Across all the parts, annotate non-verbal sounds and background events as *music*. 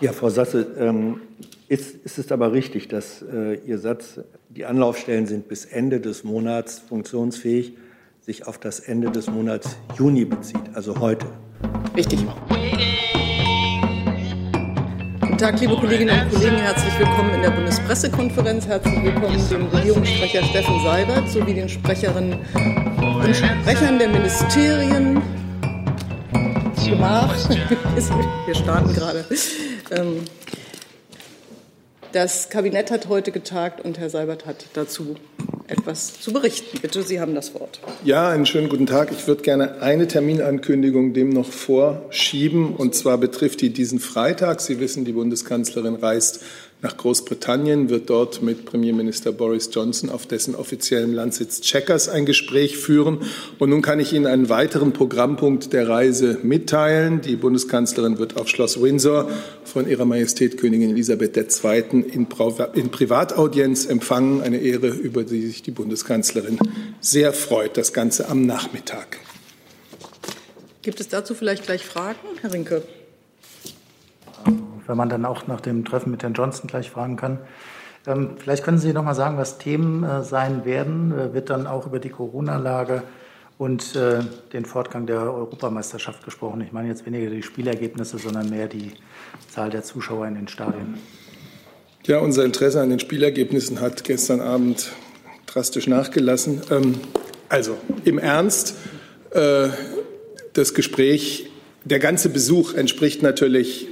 Ja, Frau Sasse, ähm, ist, ist es aber richtig, dass äh, Ihr Satz, die Anlaufstellen sind bis Ende des Monats funktionsfähig, sich auf das Ende des Monats Juni bezieht, also heute? Richtig. Guten Tag, liebe Kolleginnen und Kollegen. Herzlich willkommen in der Bundespressekonferenz. Herzlich willkommen dem Regierungssprecher Steffen Seibert sowie den Sprecherinnen und Sprechern der Ministerien. Gemach. *laughs* Wir starten gerade. Ähm, das Kabinett hat heute getagt und Herr Seibert hat dazu etwas zu berichten. Bitte, Sie haben das Wort. Ja, einen schönen guten Tag. Ich würde gerne eine Terminankündigung dem noch vorschieben. Und zwar betrifft die diesen Freitag. Sie wissen, die Bundeskanzlerin reist nach Großbritannien, wird dort mit Premierminister Boris Johnson auf dessen offiziellem Landsitz Checkers ein Gespräch führen. Und nun kann ich Ihnen einen weiteren Programmpunkt der Reise mitteilen. Die Bundeskanzlerin wird auf Schloss Windsor von Ihrer Majestät Königin Elisabeth II. in, in Privataudienz empfangen. Eine Ehre, über die sich die Bundeskanzlerin sehr freut. Das Ganze am Nachmittag. Gibt es dazu vielleicht gleich Fragen, Herr Rinke? Wenn man dann auch nach dem Treffen mit Herrn Johnson gleich fragen kann. Ähm, vielleicht können Sie noch mal sagen, was Themen äh, sein werden. Äh, wird dann auch über die Corona-Lage und äh, den Fortgang der Europameisterschaft gesprochen? Ich meine jetzt weniger die Spielergebnisse, sondern mehr die Zahl der Zuschauer in den Stadien. Ja, unser Interesse an den Spielergebnissen hat gestern Abend drastisch nachgelassen. Ähm, also im Ernst, das Gespräch, der ganze Besuch entspricht natürlich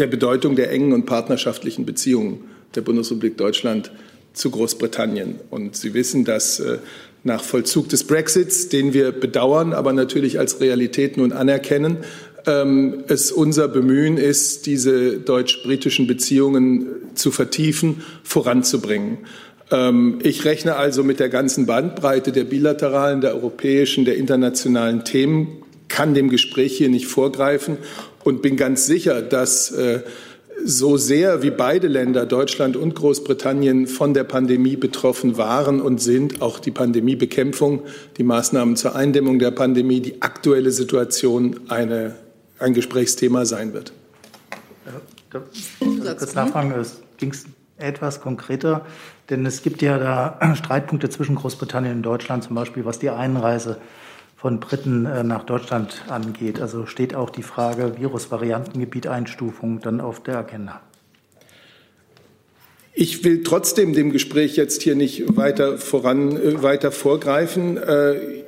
der Bedeutung der engen und partnerschaftlichen Beziehungen der Bundesrepublik Deutschland zu Großbritannien. Und Sie wissen, dass äh, nach Vollzug des Brexits, den wir bedauern, aber natürlich als Realität nun anerkennen, ähm, es unser Bemühen ist, diese deutsch-britischen Beziehungen zu vertiefen, voranzubringen. Ähm, ich rechne also mit der ganzen Bandbreite der bilateralen, der europäischen, der internationalen Themen, kann dem Gespräch hier nicht vorgreifen und bin ganz sicher, dass äh, so sehr wie beide Länder, Deutschland und Großbritannien, von der Pandemie betroffen waren und sind, auch die Pandemiebekämpfung, die Maßnahmen zur Eindämmung der Pandemie, die aktuelle Situation eine, ein Gesprächsthema sein wird. Äh, kurz nachfragen, ging es etwas konkreter, denn es gibt ja da *clears throat* Streitpunkte zwischen Großbritannien und Deutschland, zum Beispiel was die Einreise von Briten äh, nach Deutschland angeht. Also steht auch die Frage Virusvariantengebiet Einstufung dann auf der Agenda. Ich will trotzdem dem Gespräch jetzt hier nicht weiter voran, äh, weiter vorgreifen. Äh,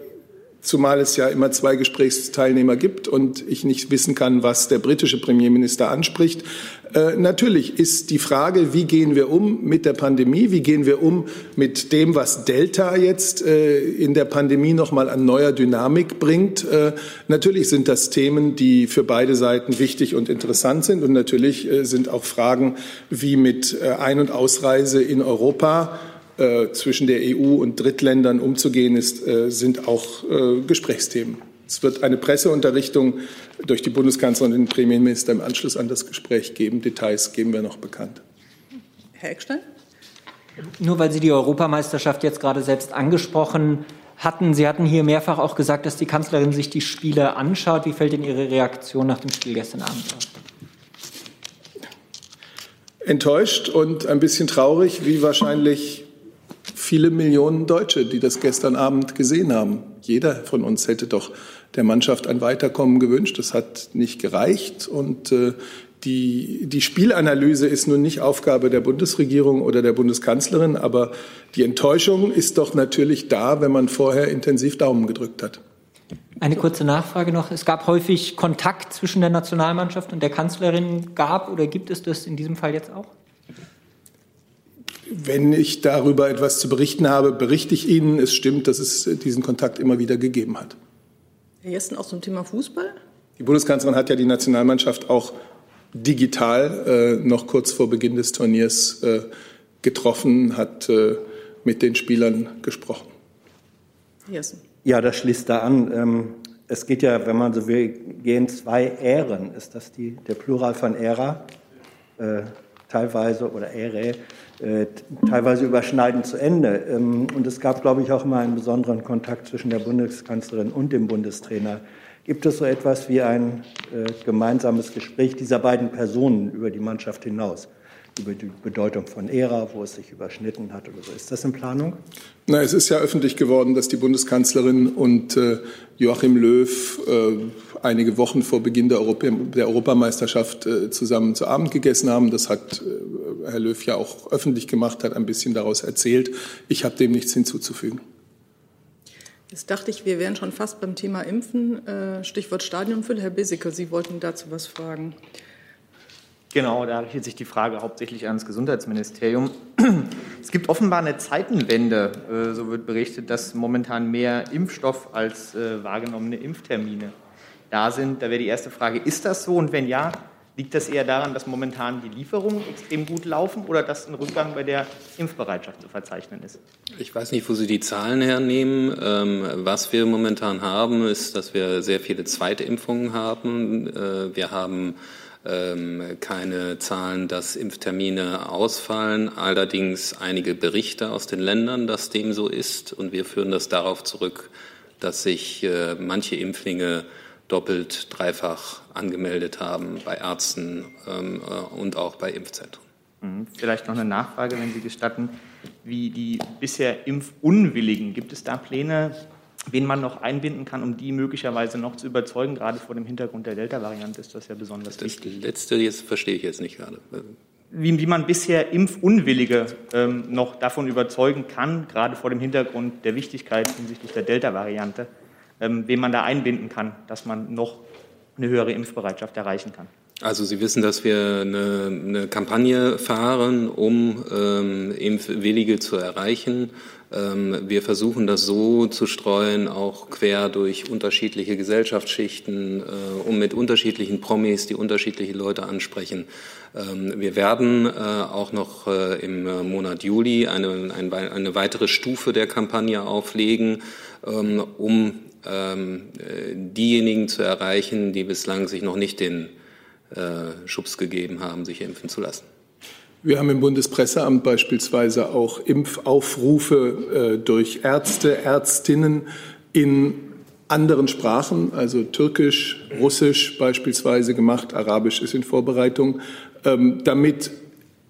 zumal es ja immer zwei Gesprächsteilnehmer gibt und ich nicht wissen kann, was der britische Premierminister anspricht. Äh, natürlich ist die Frage, wie gehen wir um mit der Pandemie, wie gehen wir um mit dem, was Delta jetzt äh, in der Pandemie noch mal an neuer Dynamik bringt. Äh, natürlich sind das Themen, die für beide Seiten wichtig und interessant sind und natürlich äh, sind auch Fragen wie mit äh, Ein- und Ausreise in Europa zwischen der EU und Drittländern umzugehen ist, sind auch Gesprächsthemen. Es wird eine Presseunterrichtung durch die Bundeskanzlerin und den Premierminister im Anschluss an das Gespräch geben. Details geben wir noch bekannt. Herr Eckstein? Nur weil Sie die Europameisterschaft jetzt gerade selbst angesprochen hatten. Sie hatten hier mehrfach auch gesagt, dass die Kanzlerin sich die Spiele anschaut. Wie fällt denn Ihre Reaktion nach dem Spiel gestern Abend aus? Enttäuscht und ein bisschen traurig, wie wahrscheinlich viele Millionen Deutsche, die das gestern Abend gesehen haben. Jeder von uns hätte doch der Mannschaft ein Weiterkommen gewünscht. Das hat nicht gereicht. Und äh, die, die Spielanalyse ist nun nicht Aufgabe der Bundesregierung oder der Bundeskanzlerin, aber die Enttäuschung ist doch natürlich da, wenn man vorher intensiv Daumen gedrückt hat. Eine kurze Nachfrage noch. Es gab häufig Kontakt zwischen der Nationalmannschaft und der Kanzlerin. Gab oder gibt es das in diesem Fall jetzt auch? Wenn ich darüber etwas zu berichten habe, berichte ich Ihnen. Es stimmt, dass es diesen Kontakt immer wieder gegeben hat. Herr Jessen, auch zum Thema Fußball? Die Bundeskanzlerin hat ja die Nationalmannschaft auch digital äh, noch kurz vor Beginn des Turniers äh, getroffen, hat äh, mit den Spielern gesprochen. Jessen. Ja, das schließt da an. Ähm, es geht ja, wenn man so will, gehen zwei Ähren. Ist das die, der Plural von Ära? Teilweise oder Äre äh, teilweise überschneidend zu Ende. Ähm, und es gab, glaube ich, auch mal einen besonderen Kontakt zwischen der Bundeskanzlerin und dem Bundestrainer Gibt es so etwas wie ein äh, gemeinsames Gespräch dieser beiden Personen über die Mannschaft hinaus? Über die Bedeutung von ERA, wo es sich überschnitten hat oder so. Ist das in Planung? Na, es ist ja öffentlich geworden, dass die Bundeskanzlerin und äh, Joachim Löw äh, einige Wochen vor Beginn der, Europä der Europameisterschaft äh, zusammen zu Abend gegessen haben. Das hat äh, Herr Löw ja auch öffentlich gemacht, hat ein bisschen daraus erzählt. Ich habe dem nichts hinzuzufügen. Jetzt dachte ich, wir wären schon fast beim Thema Impfen. Äh, Stichwort Stadionfülle. Herr Bisicke, Sie wollten dazu was fragen. Genau, da richtet sich die Frage hauptsächlich ans Gesundheitsministerium. Es gibt offenbar eine Zeitenwende, äh, so wird berichtet, dass momentan mehr Impfstoff als äh, wahrgenommene Impftermine da sind. Da wäre die erste Frage, ist das so? Und wenn ja, liegt das eher daran, dass momentan die Lieferungen extrem gut laufen oder dass ein Rückgang bei der Impfbereitschaft zu verzeichnen ist? Ich weiß nicht, wo Sie die Zahlen hernehmen. Ähm, was wir momentan haben, ist, dass wir sehr viele Zweitimpfungen haben. Äh, wir haben ähm, keine Zahlen, dass Impftermine ausfallen, allerdings einige Berichte aus den Ländern, dass dem so ist. Und wir führen das darauf zurück, dass sich äh, manche Impflinge doppelt, dreifach angemeldet haben bei Ärzten ähm, äh, und auch bei Impfzentren. Mhm. Vielleicht noch eine Nachfrage, wenn Sie gestatten. Wie die bisher Impfunwilligen, gibt es da Pläne, wen man noch einbinden kann, um die möglicherweise noch zu überzeugen. Gerade vor dem Hintergrund der Delta-Variante ist das ja besonders das wichtig. Das letzte jetzt verstehe ich jetzt nicht gerade. Wie, wie man bisher Impfunwillige ähm, noch davon überzeugen kann, gerade vor dem Hintergrund der Wichtigkeit hinsichtlich der Delta-Variante, ähm, wen man da einbinden kann, dass man noch eine höhere Impfbereitschaft erreichen kann. Also Sie wissen, dass wir eine, eine Kampagne fahren, um ähm, Impfwillige zu erreichen. Ähm, wir versuchen das so zu streuen, auch quer durch unterschiedliche Gesellschaftsschichten, äh, um mit unterschiedlichen Promis, die unterschiedliche Leute ansprechen. Ähm, wir werden äh, auch noch äh, im Monat Juli eine, eine weitere Stufe der Kampagne auflegen, ähm, um diejenigen zu erreichen, die bislang sich noch nicht den Schubs gegeben haben, sich impfen zu lassen. Wir haben im Bundespresseamt beispielsweise auch Impfaufrufe äh, durch Ärzte, Ärztinnen in anderen Sprachen, also Türkisch, Russisch beispielsweise gemacht, Arabisch ist in Vorbereitung, ähm, damit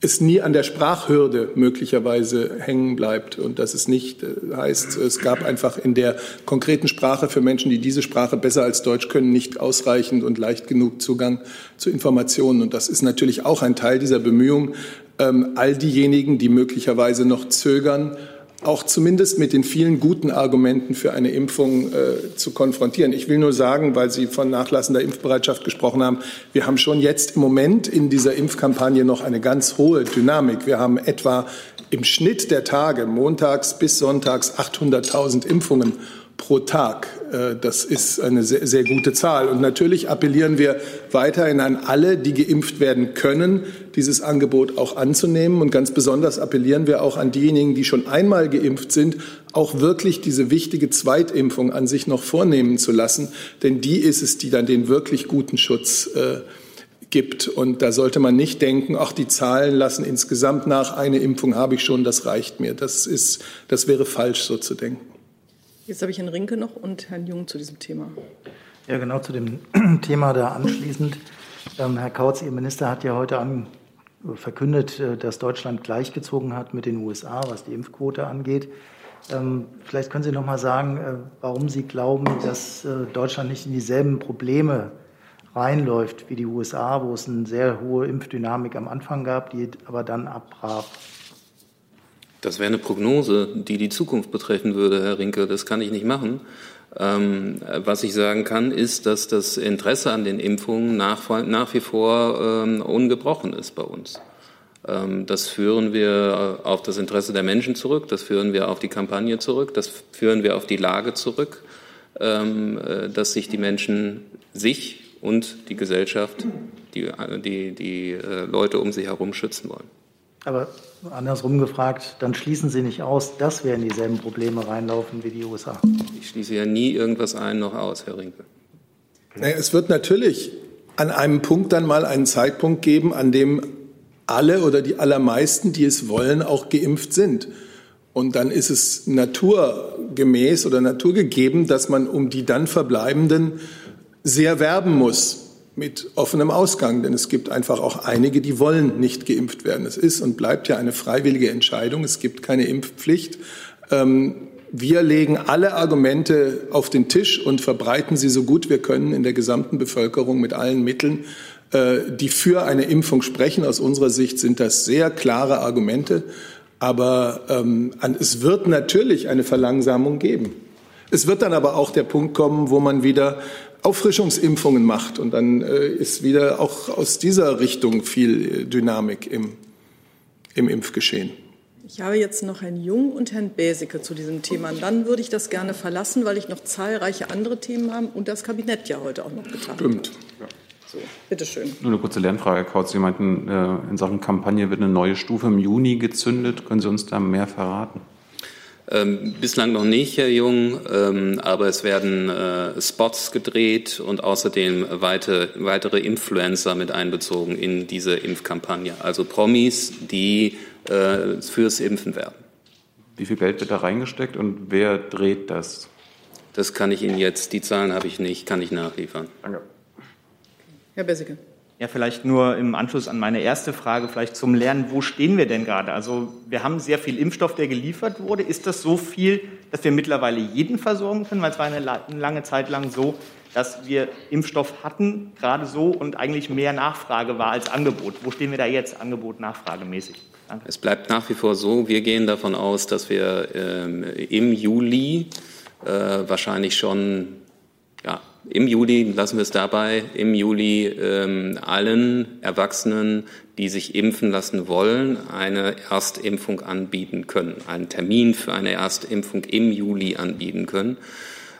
es nie an der Sprachhürde möglicherweise hängen bleibt und dass es nicht äh, heißt, es gab einfach in der konkreten Sprache für Menschen, die diese Sprache besser als Deutsch können, nicht ausreichend und leicht genug Zugang zu Informationen. Und das ist natürlich auch ein Teil dieser Bemühung, ähm, all diejenigen, die möglicherweise noch zögern, auch zumindest mit den vielen guten Argumenten für eine Impfung äh, zu konfrontieren. Ich will nur sagen, weil Sie von nachlassender Impfbereitschaft gesprochen haben, wir haben schon jetzt im Moment in dieser Impfkampagne noch eine ganz hohe Dynamik. Wir haben etwa im Schnitt der Tage, montags bis sonntags, 800.000 Impfungen pro Tag. Äh, das ist eine sehr, sehr gute Zahl. Und natürlich appellieren wir weiterhin an alle, die geimpft werden können, dieses Angebot auch anzunehmen. Und ganz besonders appellieren wir auch an diejenigen, die schon einmal geimpft sind, auch wirklich diese wichtige Zweitimpfung an sich noch vornehmen zu lassen. Denn die ist es, die dann den wirklich guten Schutz äh, gibt. Und da sollte man nicht denken, ach, die Zahlen lassen insgesamt nach, eine Impfung habe ich schon, das reicht mir. Das, ist, das wäre falsch, so zu denken. Jetzt habe ich Herrn Rinke noch und Herrn Jung zu diesem Thema. Ja, genau zu dem *clears throat* Thema da anschließend. Ähm, Herr Kautz, Ihr Minister hat ja heute an, verkündet, äh, dass Deutschland gleichgezogen hat mit den USA, was die Impfquote angeht. Ähm, vielleicht können Sie noch mal sagen, äh, warum Sie glauben, dass äh, Deutschland nicht in dieselben Probleme reinläuft wie die USA, wo es eine sehr hohe Impfdynamik am Anfang gab, die aber dann abbrach. Das wäre eine Prognose, die die Zukunft betreffen würde, Herr Rinke. Das kann ich nicht machen. Ähm, was ich sagen kann, ist, dass das Interesse an den Impfungen nach, nach wie vor ähm, ungebrochen ist bei uns. Ähm, das führen wir auf das Interesse der Menschen zurück, das führen wir auf die Kampagne zurück, das führen wir auf die Lage zurück, ähm, äh, dass sich die Menschen sich und die Gesellschaft, die, die, die äh, Leute um sie herum schützen wollen. Aber andersrum gefragt, dann schließen Sie nicht aus, dass wir in dieselben Probleme reinlaufen wie die USA. Ich schließe ja nie irgendwas ein noch aus, Herr Rinke. Naja, es wird natürlich an einem Punkt dann mal einen Zeitpunkt geben, an dem alle oder die allermeisten, die es wollen, auch geimpft sind. Und dann ist es naturgemäß oder naturgegeben, dass man um die dann verbleibenden sehr werben muss mit offenem Ausgang, denn es gibt einfach auch einige, die wollen nicht geimpft werden. Es ist und bleibt ja eine freiwillige Entscheidung. Es gibt keine Impfpflicht. Ähm, wir legen alle Argumente auf den Tisch und verbreiten sie so gut wir können in der gesamten Bevölkerung mit allen Mitteln, äh, die für eine Impfung sprechen. Aus unserer Sicht sind das sehr klare Argumente. Aber ähm, es wird natürlich eine Verlangsamung geben. Es wird dann aber auch der Punkt kommen, wo man wieder Auffrischungsimpfungen macht. Und dann äh, ist wieder auch aus dieser Richtung viel äh, Dynamik im, im Impfgeschehen. Ich habe jetzt noch Herrn Jung und Herrn Bäseke zu diesem Thema. Und dann würde ich das gerne verlassen, weil ich noch zahlreiche andere Themen habe und das Kabinett ja heute auch noch getan Stimmt. hat. So, bitteschön. Nur eine kurze Lernfrage, Herr Kautz. Sie meinten, äh, in Sachen Kampagne wird eine neue Stufe im Juni gezündet. Können Sie uns da mehr verraten? Ähm, bislang noch nicht, Herr Jung, ähm, aber es werden äh, Spots gedreht und außerdem weite, weitere Influencer mit einbezogen in diese Impfkampagne. Also Promis, die äh, fürs Impfen werben. Wie viel Geld wird da reingesteckt und wer dreht das? Das kann ich Ihnen jetzt, die Zahlen habe ich nicht, kann ich nachliefern. Danke. Herr Besseke. Ja, vielleicht nur im Anschluss an meine erste Frage, vielleicht zum Lernen, wo stehen wir denn gerade? Also wir haben sehr viel Impfstoff, der geliefert wurde. Ist das so viel, dass wir mittlerweile jeden versorgen können? Weil es war eine lange Zeit lang so, dass wir Impfstoff hatten, gerade so, und eigentlich mehr Nachfrage war als Angebot. Wo stehen wir da jetzt, Angebot, Nachfragemäßig? Danke. Es bleibt nach wie vor so, wir gehen davon aus, dass wir ähm, im Juli äh, wahrscheinlich schon ja, im Juli, lassen wir es dabei, im Juli ähm, allen Erwachsenen, die sich impfen lassen wollen, eine Erstimpfung anbieten können, einen Termin für eine Erstimpfung im Juli anbieten können.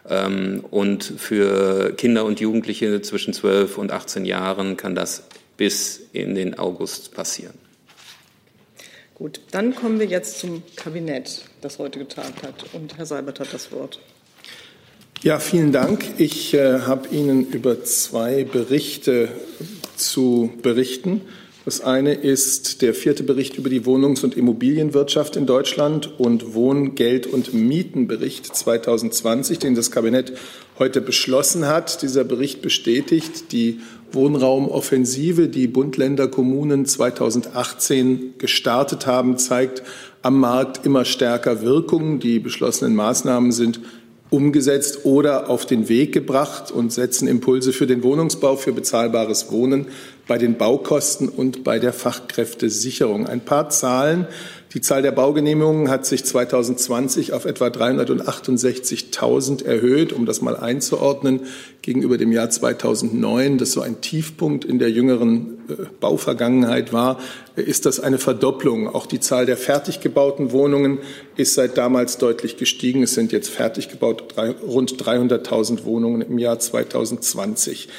Ähm, und für Kinder und Jugendliche zwischen 12 und 18 Jahren kann das bis in den August passieren. Gut, dann kommen wir jetzt zum Kabinett, das heute getagt hat. Und Herr Seibert hat das Wort. Ja, vielen Dank. Ich äh, habe Ihnen über zwei Berichte zu berichten. Das eine ist der vierte Bericht über die Wohnungs- und Immobilienwirtschaft in Deutschland und Wohn-, Geld- und Mietenbericht 2020, den das Kabinett heute beschlossen hat. Dieser Bericht bestätigt die Wohnraumoffensive, die Bund, Länder, Kommunen 2018 gestartet haben, zeigt am Markt immer stärker Wirkung. Die beschlossenen Maßnahmen sind umgesetzt oder auf den Weg gebracht und setzen Impulse für den Wohnungsbau, für bezahlbares Wohnen, bei den Baukosten und bei der Fachkräftesicherung. Ein paar Zahlen. Die Zahl der Baugenehmigungen hat sich 2020 auf etwa 368.000 erhöht, um das mal einzuordnen, gegenüber dem Jahr 2009, das so ein Tiefpunkt in der jüngeren äh, Bauvergangenheit war, ist das eine Verdopplung. Auch die Zahl der fertig gebauten Wohnungen ist seit damals deutlich gestiegen. Es sind jetzt fertig gebaut rund 300.000 Wohnungen im Jahr 2020.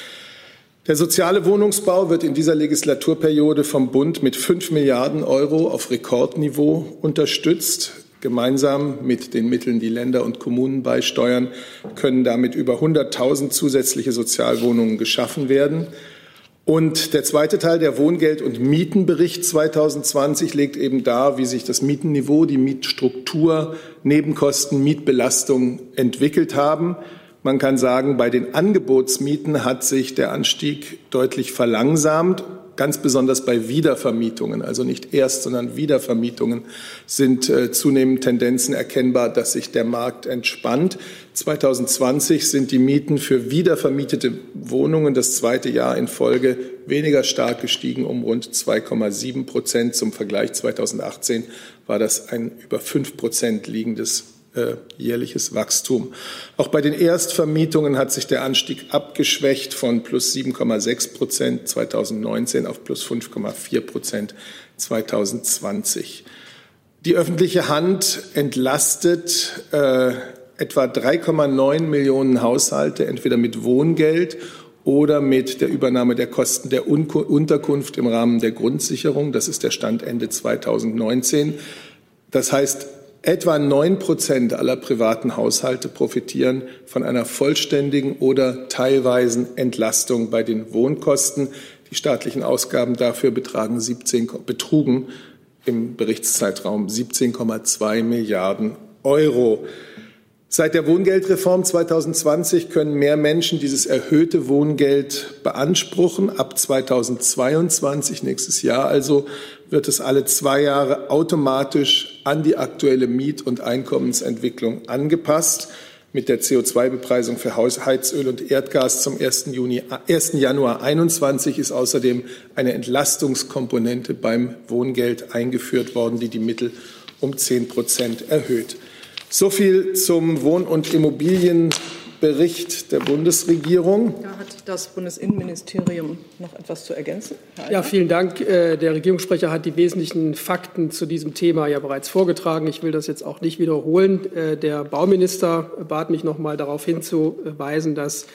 Der soziale Wohnungsbau wird in dieser Legislaturperiode vom Bund mit 5 Milliarden Euro auf Rekordniveau unterstützt. Gemeinsam mit den Mitteln, die Länder und Kommunen beisteuern, können damit über 100.000 zusätzliche Sozialwohnungen geschaffen werden. Und der zweite Teil, der Wohngeld- und Mietenbericht 2020, legt eben dar, wie sich das Mietenniveau, die Mietstruktur, Nebenkosten, Mietbelastung entwickelt haben. Man kann sagen, bei den Angebotsmieten hat sich der Anstieg deutlich verlangsamt. Ganz besonders bei Wiedervermietungen, also nicht erst, sondern Wiedervermietungen, sind äh, zunehmend Tendenzen erkennbar, dass sich der Markt entspannt. 2020 sind die Mieten für wiedervermietete Wohnungen das zweite Jahr in Folge weniger stark gestiegen, um rund 2,7 Prozent. Zum Vergleich 2018 war das ein über fünf Prozent liegendes äh, jährliches Wachstum. Auch bei den Erstvermietungen hat sich der Anstieg abgeschwächt von plus 7,6 Prozent 2019 auf plus 5,4 Prozent 2020. Die öffentliche Hand entlastet äh, etwa 3,9 Millionen Haushalte entweder mit Wohngeld oder mit der Übernahme der Kosten der Unterkunft im Rahmen der Grundsicherung. Das ist der Stand Ende 2019. Das heißt, Etwa neun Prozent aller privaten Haushalte profitieren von einer vollständigen oder teilweisen Entlastung bei den Wohnkosten. Die staatlichen Ausgaben dafür betragen 17, betrugen im Berichtszeitraum 17,2 Milliarden Euro. Seit der Wohngeldreform 2020 können mehr Menschen dieses erhöhte Wohngeld beanspruchen. Ab 2022, nächstes Jahr also, wird es alle zwei Jahre automatisch an die aktuelle Miet- und Einkommensentwicklung angepasst. Mit der CO2-Bepreisung für Heizöl und Erdgas zum 1. Juni, 1. Januar 2021 ist außerdem eine Entlastungskomponente beim Wohngeld eingeführt worden, die die Mittel um 10 Prozent erhöht. So viel zum Wohn- und Immobilienbericht der Bundesregierung. Da hat das Bundesinnenministerium noch etwas zu ergänzen. Ja, vielen Dank. Äh, der Regierungssprecher hat die wesentlichen Fakten zu diesem Thema ja bereits vorgetragen. Ich will das jetzt auch nicht wiederholen. Äh, der Bauminister bat mich noch mal darauf hinzuweisen, dass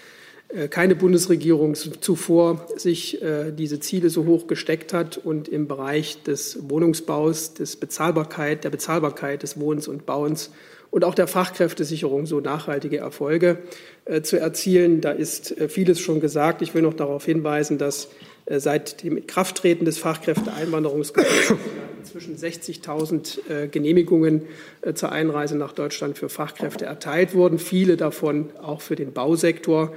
äh, keine Bundesregierung zuvor sich diese Ziele so hoch gesteckt hat und im Bereich des Wohnungsbaus, des Bezahlbarkeit, der Bezahlbarkeit des Wohnens und Bauens und auch der Fachkräftesicherung so nachhaltige Erfolge äh, zu erzielen. Da ist äh, vieles schon gesagt. Ich will noch darauf hinweisen, dass äh, seit dem Inkrafttreten des Fachkräfteeinwanderungsgesetzes *coughs* inzwischen 60.000 äh, Genehmigungen äh, zur Einreise nach Deutschland für Fachkräfte erteilt wurden, viele davon auch für den Bausektor.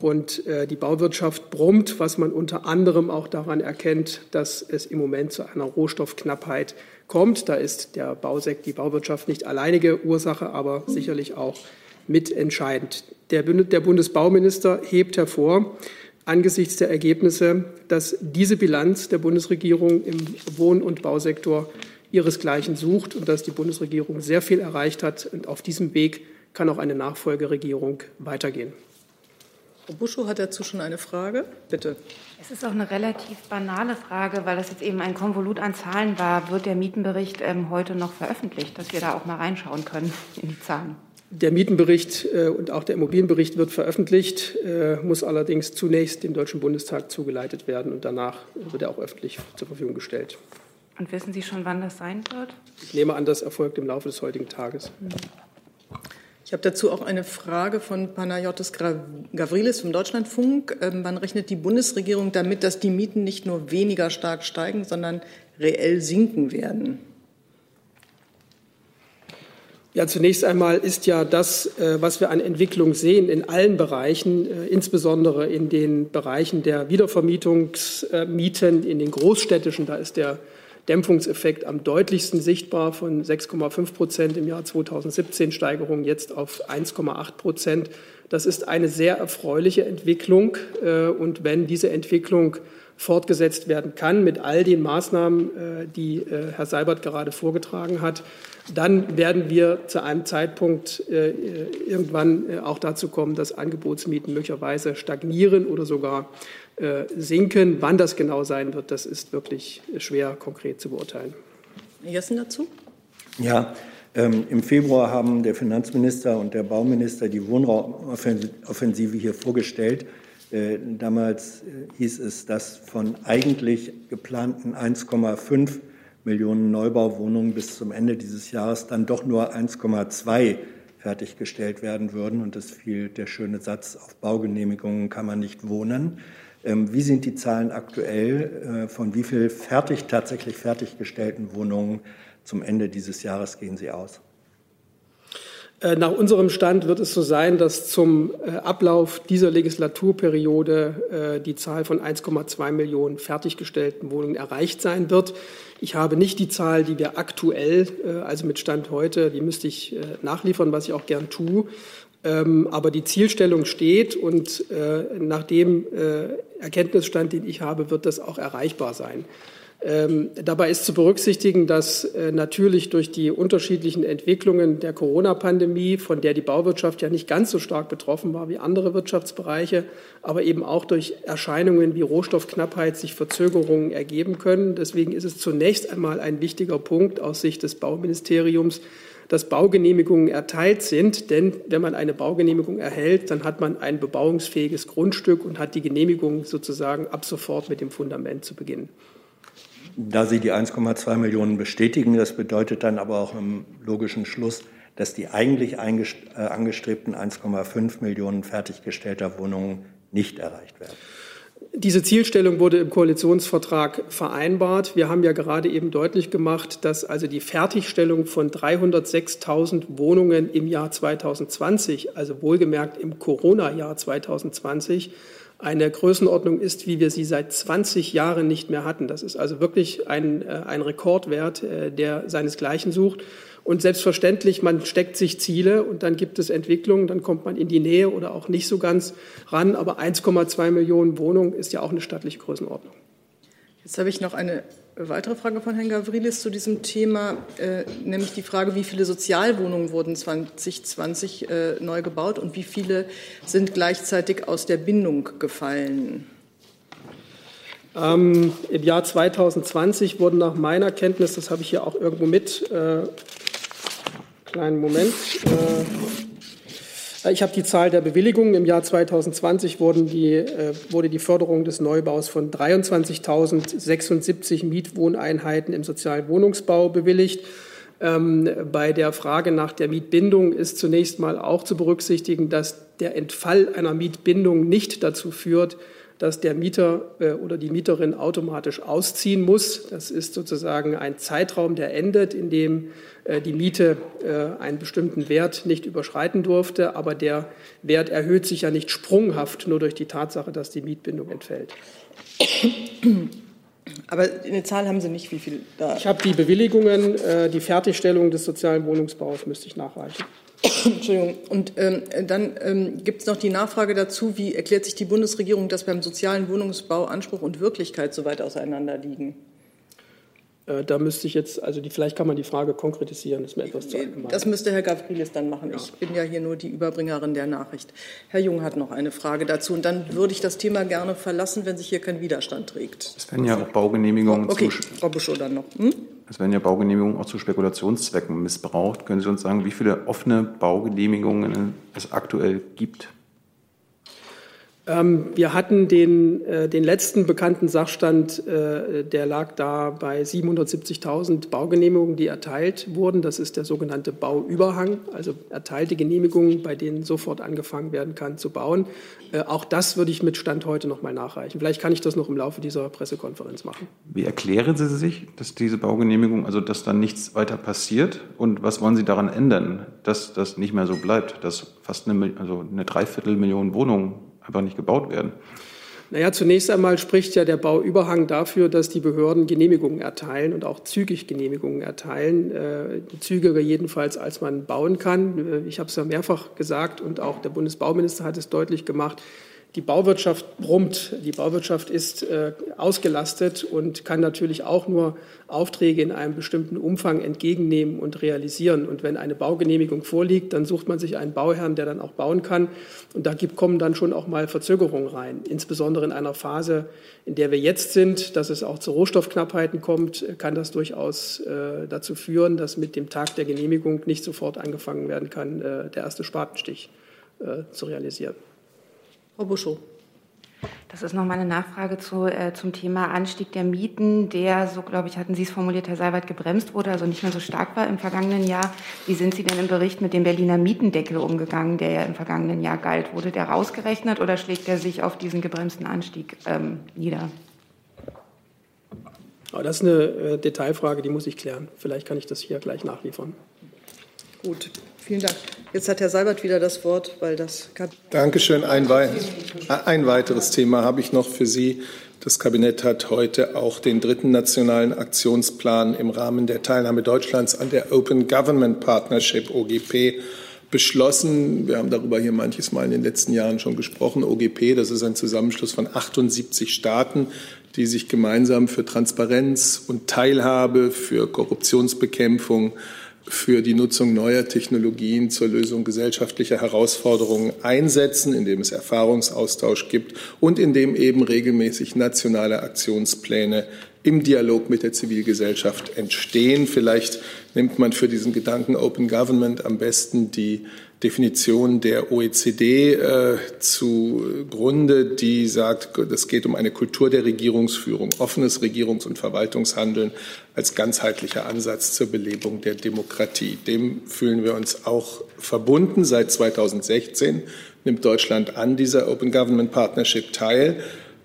Und äh, die Bauwirtschaft brummt, was man unter anderem auch daran erkennt, dass es im Moment zu einer Rohstoffknappheit kommt. Da ist der Bausekt, die Bauwirtschaft nicht alleinige Ursache, aber sicherlich auch mitentscheidend. Der, der Bundesbauminister hebt hervor, angesichts der Ergebnisse, dass diese Bilanz der Bundesregierung im Wohn- und Bausektor ihresgleichen sucht und dass die Bundesregierung sehr viel erreicht hat. Und auf diesem Weg kann auch eine Nachfolgeregierung weitergehen. Frau Buschow hat dazu schon eine Frage. Bitte. Es ist auch eine relativ banale Frage, weil das jetzt eben ein Konvolut an Zahlen war. Wird der Mietenbericht ähm, heute noch veröffentlicht, dass wir da auch mal reinschauen können *laughs* in die Zahlen? Der Mietenbericht äh, und auch der Immobilienbericht wird veröffentlicht, äh, muss allerdings zunächst dem Deutschen Bundestag zugeleitet werden und danach wird er auch öffentlich zur Verfügung gestellt. Und wissen Sie schon, wann das sein wird? Ich nehme an, das erfolgt im Laufe des heutigen Tages. Mhm. Ich habe dazu auch eine Frage von Panayotis Gavrilis vom Deutschlandfunk. Ähm, wann rechnet die Bundesregierung damit, dass die Mieten nicht nur weniger stark steigen, sondern reell sinken werden? Ja, zunächst einmal ist ja das, äh, was wir an Entwicklung sehen in allen Bereichen, äh, insbesondere in den Bereichen der Wiedervermietungsmieten, in den großstädtischen, da ist der Dämpfungseffekt am deutlichsten sichtbar von 6,5 Prozent im Jahr 2017, Steigerung jetzt auf 1,8 Prozent. Das ist eine sehr erfreuliche Entwicklung. Äh, und wenn diese Entwicklung fortgesetzt werden kann mit all den Maßnahmen, äh, die äh, Herr Seibert gerade vorgetragen hat, dann werden wir zu einem Zeitpunkt irgendwann auch dazu kommen, dass Angebotsmieten möglicherweise stagnieren oder sogar sinken. Wann das genau sein wird, das ist wirklich schwer konkret zu beurteilen. Herr Jessen dazu? Ja, ähm, Im Februar haben der Finanzminister und der Bauminister die Wohnraumoffensive hier vorgestellt. Äh, damals äh, hieß es, dass von eigentlich geplanten 1,5 Millionen Neubauwohnungen bis zum Ende dieses Jahres dann doch nur 1,2 fertiggestellt werden würden. Und es fiel der schöne Satz, auf Baugenehmigungen kann man nicht wohnen. Ähm, wie sind die Zahlen aktuell? Äh, von wie viel fertig, tatsächlich fertiggestellten Wohnungen zum Ende dieses Jahres gehen Sie aus? Äh, nach unserem Stand wird es so sein, dass zum äh, Ablauf dieser Legislaturperiode die Zahl von 1,2 Millionen fertiggestellten Wohnungen erreicht sein wird. Ich habe nicht die Zahl, die wir aktuell, also mit Stand heute, die müsste ich nachliefern, was ich auch gern tue. Ähm, aber die Zielstellung steht und äh, nach dem äh, Erkenntnisstand, den ich habe, wird das auch erreichbar sein. Ähm, dabei ist zu berücksichtigen, dass äh, natürlich durch die unterschiedlichen Entwicklungen der Corona-Pandemie, von der die Bauwirtschaft ja nicht ganz so stark betroffen war wie andere Wirtschaftsbereiche, aber eben auch durch Erscheinungen wie Rohstoffknappheit sich Verzögerungen ergeben können. Deswegen ist es zunächst einmal ein wichtiger Punkt aus Sicht des Bauministeriums, dass Baugenehmigungen erteilt sind. Denn wenn man eine Baugenehmigung erhält, dann hat man ein bebauungsfähiges Grundstück und hat die Genehmigung sozusagen ab sofort mit dem Fundament zu beginnen. Da Sie die 1,2 Millionen bestätigen, das bedeutet dann aber auch im logischen Schluss, dass die eigentlich äh, angestrebten 1,5 Millionen fertiggestellter Wohnungen nicht erreicht werden. Diese Zielstellung wurde im Koalitionsvertrag vereinbart. Wir haben ja gerade eben deutlich gemacht, dass also die Fertigstellung von 306.000 Wohnungen im Jahr 2020, also wohlgemerkt im Corona-Jahr 2020, eine Größenordnung ist, wie wir sie seit 20 Jahren nicht mehr hatten. Das ist also wirklich ein, äh, ein Rekordwert, äh, der seinesgleichen sucht. Und selbstverständlich, man steckt sich Ziele und dann gibt es Entwicklungen, dann kommt man in die Nähe oder auch nicht so ganz ran. Aber 1,2 Millionen Wohnungen ist ja auch eine stattliche Größenordnung. Jetzt habe ich noch eine weitere Frage von Herrn Gavrilis zu diesem Thema, äh, nämlich die Frage, wie viele Sozialwohnungen wurden 2020 äh, neu gebaut und wie viele sind gleichzeitig aus der Bindung gefallen? Ähm, Im Jahr 2020 wurden nach meiner Kenntnis, das habe ich hier auch irgendwo mit, äh, Kleinen Moment. Ich habe die Zahl der Bewilligungen. Im Jahr 2020 wurden die, äh, wurde die Förderung des Neubaus von 23.076 Mietwohneinheiten im sozialen Wohnungsbau bewilligt. Ähm, bei der Frage nach der Mietbindung ist zunächst mal auch zu berücksichtigen, dass der Entfall einer Mietbindung nicht dazu führt, dass der Mieter äh, oder die Mieterin automatisch ausziehen muss. Das ist sozusagen ein Zeitraum, der endet, in dem äh, die Miete äh, einen bestimmten Wert nicht überschreiten durfte. Aber der Wert erhöht sich ja nicht sprunghaft nur durch die Tatsache, dass die Mietbindung entfällt. Aber eine Zahl haben Sie nicht, wie viel da? Ich habe die Bewilligungen, die Fertigstellung des sozialen Wohnungsbaus müsste ich nachreichen. *coughs* Entschuldigung. Und ähm, dann ähm, gibt es noch die Nachfrage dazu, wie erklärt sich die Bundesregierung, dass beim sozialen Wohnungsbau Anspruch und Wirklichkeit so weit auseinander liegen? Äh, da müsste ich jetzt, also die, vielleicht kann man die Frage konkretisieren, das ist mir etwas zu allgemein. Das müsste Herr Gavrilis dann machen. Ja. Ich bin ja hier nur die Überbringerin der Nachricht. Herr Jung hat noch eine Frage dazu. Und dann würde ich das Thema gerne verlassen, wenn sich hier kein Widerstand trägt. Es werden ja auch Baugenehmigungen. Okay, Frau Buschow dann noch. Hm? Es werden ja Baugenehmigungen auch zu Spekulationszwecken missbraucht. Können Sie uns sagen, wie viele offene Baugenehmigungen es aktuell gibt? Ähm, wir hatten den, äh, den letzten bekannten Sachstand, äh, der lag da bei 770.000 Baugenehmigungen, die erteilt wurden. Das ist der sogenannte Bauüberhang, also erteilte Genehmigungen, bei denen sofort angefangen werden kann zu bauen. Äh, auch das würde ich mit Stand heute noch mal nachreichen. Vielleicht kann ich das noch im Laufe dieser Pressekonferenz machen. Wie erklären Sie sich, dass diese Baugenehmigung, also dass da nichts weiter passiert? Und was wollen Sie daran ändern, dass das nicht mehr so bleibt, dass fast eine, also eine Dreiviertelmillion Wohnungen einfach nicht gebaut werden? Naja, zunächst einmal spricht ja der Bauüberhang dafür, dass die Behörden Genehmigungen erteilen und auch zügig Genehmigungen erteilen, äh, zügiger jedenfalls, als man bauen kann. Äh, ich habe es ja mehrfach gesagt und auch der Bundesbauminister hat es deutlich gemacht. Die Bauwirtschaft brummt. Die Bauwirtschaft ist äh, ausgelastet und kann natürlich auch nur Aufträge in einem bestimmten Umfang entgegennehmen und realisieren. Und wenn eine Baugenehmigung vorliegt, dann sucht man sich einen Bauherrn, der dann auch bauen kann. Und da gibt, kommen dann schon auch mal Verzögerungen rein. Insbesondere in einer Phase, in der wir jetzt sind, dass es auch zu Rohstoffknappheiten kommt, kann das durchaus äh, dazu führen, dass mit dem Tag der Genehmigung nicht sofort angefangen werden kann, äh, der erste Spatenstich äh, zu realisieren. Frau Buschow. Das ist noch mal eine Nachfrage zu, äh, zum Thema Anstieg der Mieten, der, so glaube ich, hatten Sie es formuliert, Herr Seibert, gebremst wurde, also nicht mehr so stark war im vergangenen Jahr. Wie sind Sie denn im Bericht mit dem Berliner Mietendeckel umgegangen, der ja im vergangenen Jahr galt? Wurde der rausgerechnet oder schlägt er sich auf diesen gebremsten Anstieg ähm, nieder? Das ist eine äh, Detailfrage, die muss ich klären. Vielleicht kann ich das hier gleich nachliefern. Gut. Vielen Dank. Jetzt hat Herr Seibert wieder das Wort, weil das. Dankeschön. Ein, wei ein weiteres Thema habe ich noch für Sie. Das Kabinett hat heute auch den dritten nationalen Aktionsplan im Rahmen der Teilnahme Deutschlands an der Open Government Partnership OGP beschlossen. Wir haben darüber hier manches Mal in den letzten Jahren schon gesprochen. OGP, das ist ein Zusammenschluss von 78 Staaten, die sich gemeinsam für Transparenz und Teilhabe, für Korruptionsbekämpfung, für die Nutzung neuer Technologien zur Lösung gesellschaftlicher Herausforderungen einsetzen, indem es Erfahrungsaustausch gibt und indem eben regelmäßig nationale Aktionspläne im Dialog mit der Zivilgesellschaft entstehen. Vielleicht nimmt man für diesen Gedanken Open Government am besten die Definition der OECD äh, zugrunde, die sagt, es geht um eine Kultur der Regierungsführung, offenes Regierungs- und Verwaltungshandeln als ganzheitlicher Ansatz zur Belebung der Demokratie. Dem fühlen wir uns auch verbunden. Seit 2016 nimmt Deutschland an dieser Open Government Partnership teil.